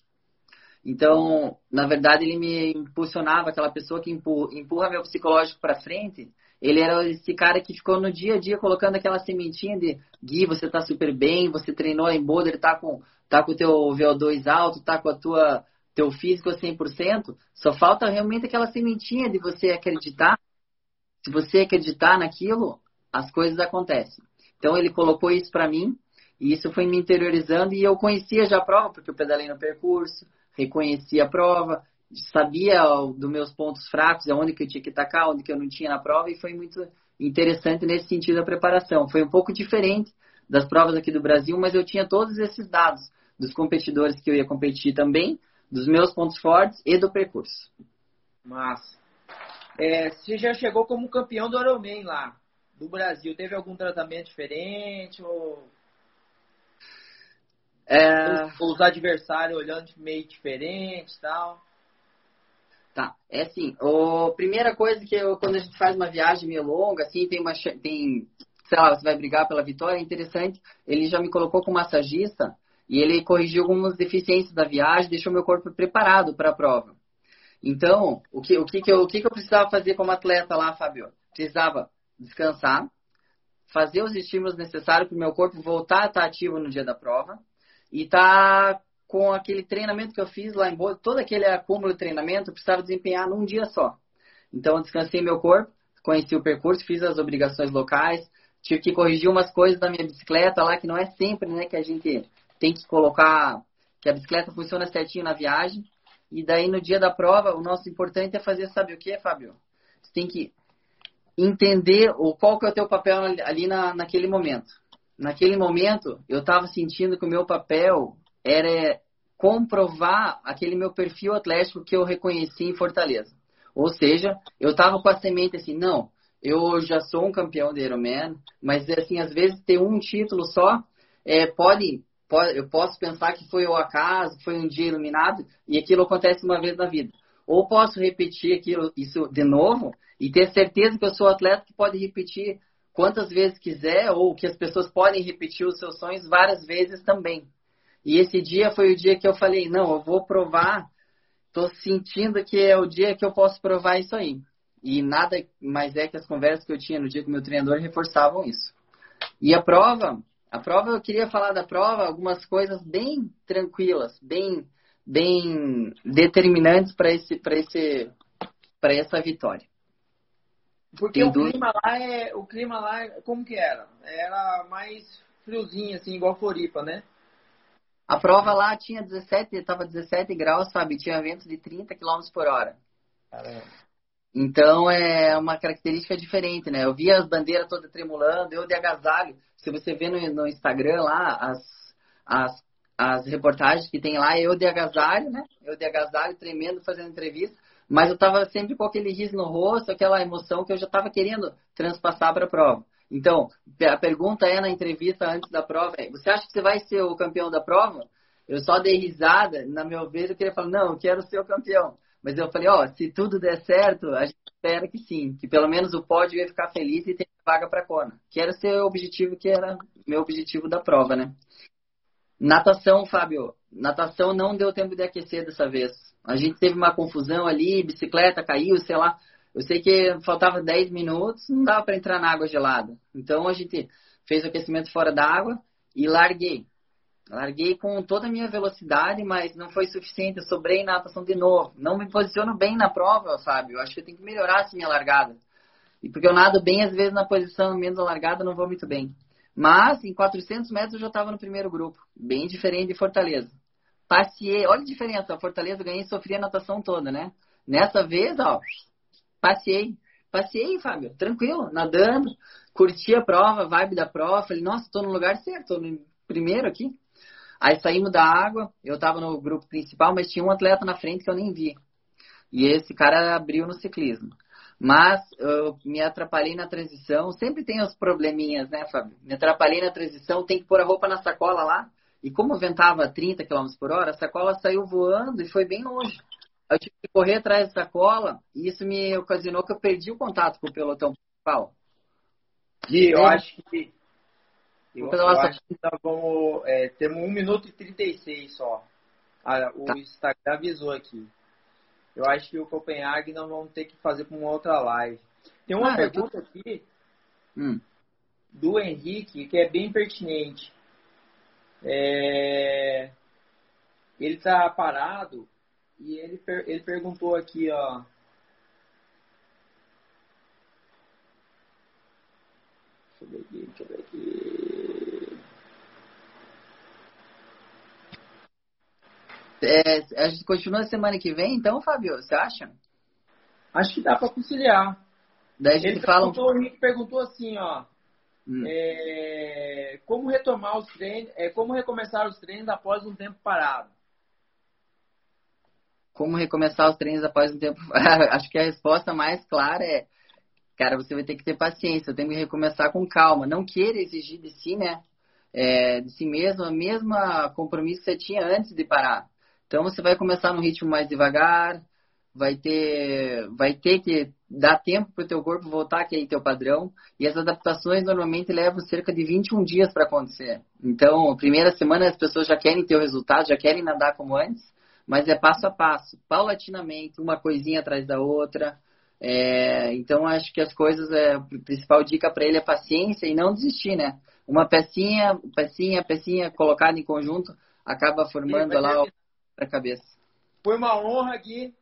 Então, na verdade, ele me impulsionava, aquela pessoa que empurra, empurra meu psicológico para frente. Ele era esse cara que ficou no dia a dia colocando aquela sementinha de Gui, você tá super bem, você treinou em boulder, tá com tá com o teu VO2 alto, tá com a tua teu físico a 100%, só falta realmente aquela sementinha de você acreditar se você acreditar naquilo, as coisas acontecem. Então ele colocou isso para mim e isso foi me interiorizando e eu conhecia já a prova porque eu pedalei no percurso, reconhecia a prova, sabia dos meus pontos fracos, aonde que eu tinha que atacar, onde que eu não tinha na prova e foi muito interessante nesse sentido a preparação. Foi um pouco diferente das provas aqui do Brasil, mas eu tinha todos esses dados dos competidores que eu ia competir também, dos meus pontos fortes e do percurso. Massa. É, você já chegou como campeão do Ironman lá, do Brasil. Teve algum tratamento diferente? Ou... É... Os adversários olhando meio diferente tal? Tá, é assim, a primeira coisa que eu, quando a gente faz uma viagem meio longa, assim, tem uma, tem, sei lá, você vai brigar pela vitória, é interessante, ele já me colocou como massagista e ele corrigiu algumas deficiências da viagem, deixou meu corpo preparado para a prova. Então, o que, o, que, que, eu, o que, que eu precisava fazer como atleta lá, Fabio? Precisava descansar, fazer os estímulos necessários para o meu corpo voltar a estar ativo no dia da prova e estar tá com aquele treinamento que eu fiz lá em Boa, todo aquele acúmulo de treinamento, eu precisava desempenhar num dia só. Então, eu descansei meu corpo, conheci o percurso, fiz as obrigações locais, tive que corrigir umas coisas da minha bicicleta lá, que não é sempre, né, que a gente tem que colocar, que a bicicleta funciona certinho na viagem. E daí no dia da prova, o nosso importante é fazer, sabe o que, Fábio? Você tem que entender o, qual que é o teu papel ali na, naquele momento. Naquele momento, eu estava sentindo que o meu papel era comprovar aquele meu perfil atlético que eu reconheci em Fortaleza. Ou seja, eu estava com a semente assim, não, eu já sou um campeão de Ironman, mas assim, às vezes ter um título só é, pode, eu posso pensar que foi o acaso, foi um dia iluminado e aquilo acontece uma vez na vida. Ou posso repetir aquilo, isso de novo e ter certeza que eu sou atleta que pode repetir quantas vezes quiser ou que as pessoas podem repetir os seus sonhos várias vezes também. E esse dia foi o dia que eu falei, não, eu vou provar, estou sentindo que é o dia que eu posso provar isso aí. E nada mais é que as conversas que eu tinha no dia com meu treinador reforçavam isso. E a prova, a prova eu queria falar da prova, algumas coisas bem tranquilas, bem bem determinantes para esse para esse para essa vitória. Porque Tem o dúvida? clima lá é o clima lá como que era? Era mais friozinho assim, igual Floripa, né? A prova lá tinha 17, estava 17 graus, sabe? Tinha ventos de 30 km por hora. Caramba. Então é uma característica diferente, né? Eu vi as bandeiras todas tremulando, eu de agasalho. Se você vê no, no Instagram lá, as, as, as reportagens que tem lá, eu de agasalho, né? Eu de agasalho, tremendo, fazendo entrevista. Mas eu tava sempre com aquele riso no rosto, aquela emoção que eu já tava querendo transpassar para a prova. Então, a pergunta é na entrevista antes da prova, é, você acha que você vai ser o campeão da prova? Eu só dei risada, na minha vez eu queria falar, não, eu quero ser o campeão. Mas eu falei, ó, se tudo der certo, a gente espera que sim, que pelo menos o pódio ia ficar feliz e ter vaga para Kona. Que era o objetivo, que era meu objetivo da prova, né? Natação, Fábio, natação não deu tempo de aquecer dessa vez. A gente teve uma confusão ali, bicicleta caiu, sei lá. Eu sei que faltava 10 minutos, não dava para entrar na água gelada. Então a gente fez o aquecimento fora d'água e larguei. Larguei com toda a minha velocidade, mas não foi suficiente. Eu sobrei na natação de novo. Não me posiciono bem na prova, Fábio. Eu acho que eu tenho que melhorar essa minha largada. E porque eu nado bem, às vezes na posição menos largada, não vou muito bem. Mas em 400 metros eu já estava no primeiro grupo. Bem diferente de Fortaleza. Passei, olha a diferença. Fortaleza ganhei e sofri a natação toda, né? Nessa vez, ó, passei. Passei, Fábio, tranquilo, nadando, curti a prova, vibe da prova. Falei, nossa, estou no lugar certo, estou no primeiro aqui. Aí saímos da água, eu estava no grupo principal, mas tinha um atleta na frente que eu nem vi. E esse cara abriu no ciclismo. Mas eu me atrapalhei na transição. Sempre tem os probleminhas, né, Fábio? Me atrapalhei na transição, tem que pôr a roupa na sacola lá. E como ventava 30 km por hora, a sacola saiu voando e foi bem longe. Eu tive que correr atrás da sacola e isso me ocasionou que eu perdi o contato com o pelotão principal. Gui, eu é. acho que. Eu, eu acho que nós vamos. É, temos 1 minuto e 36 só. Ah, o tá. Instagram avisou aqui. Eu acho que o Copenhague nós vamos ter que fazer com uma outra live. Tem uma ah, pergunta tô... aqui hum. do Henrique que é bem pertinente. É... Ele está parado e ele, per... ele perguntou aqui, ó. Deixa eu ver aqui, deixa eu ver aqui. É, a gente continua semana que vem, então, Fábio, você acha? Acho que dá para conciliar. Daí a gente ele fala. Perguntou, o Henrique perguntou assim, ó. Hum. É, como retomar os treinos, é, como recomeçar os treinos após um tempo parado? Como recomeçar os treinos após um tempo Acho que a resposta mais clara é, cara, você vai ter que ter paciência, tem que recomeçar com calma. Não queira exigir de si, né? É, de si mesmo, a mesma compromisso que você tinha antes de parar. Então você vai começar no ritmo mais devagar, vai ter, vai ter que dar tempo para o teu corpo voltar aquele teu padrão. E as adaptações normalmente levam cerca de 21 dias para acontecer. Então, a primeira semana as pessoas já querem ter o resultado, já querem nadar como antes, mas é passo a passo, paulatinamente, uma coisinha atrás da outra. É, então, acho que as coisas, é, a principal dica para ele é paciência e não desistir, né? Uma pecinha, pecinha, pecinha colocada em conjunto acaba formando Sim, lá a cabeça. Foi uma honra aqui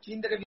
te entrevistar.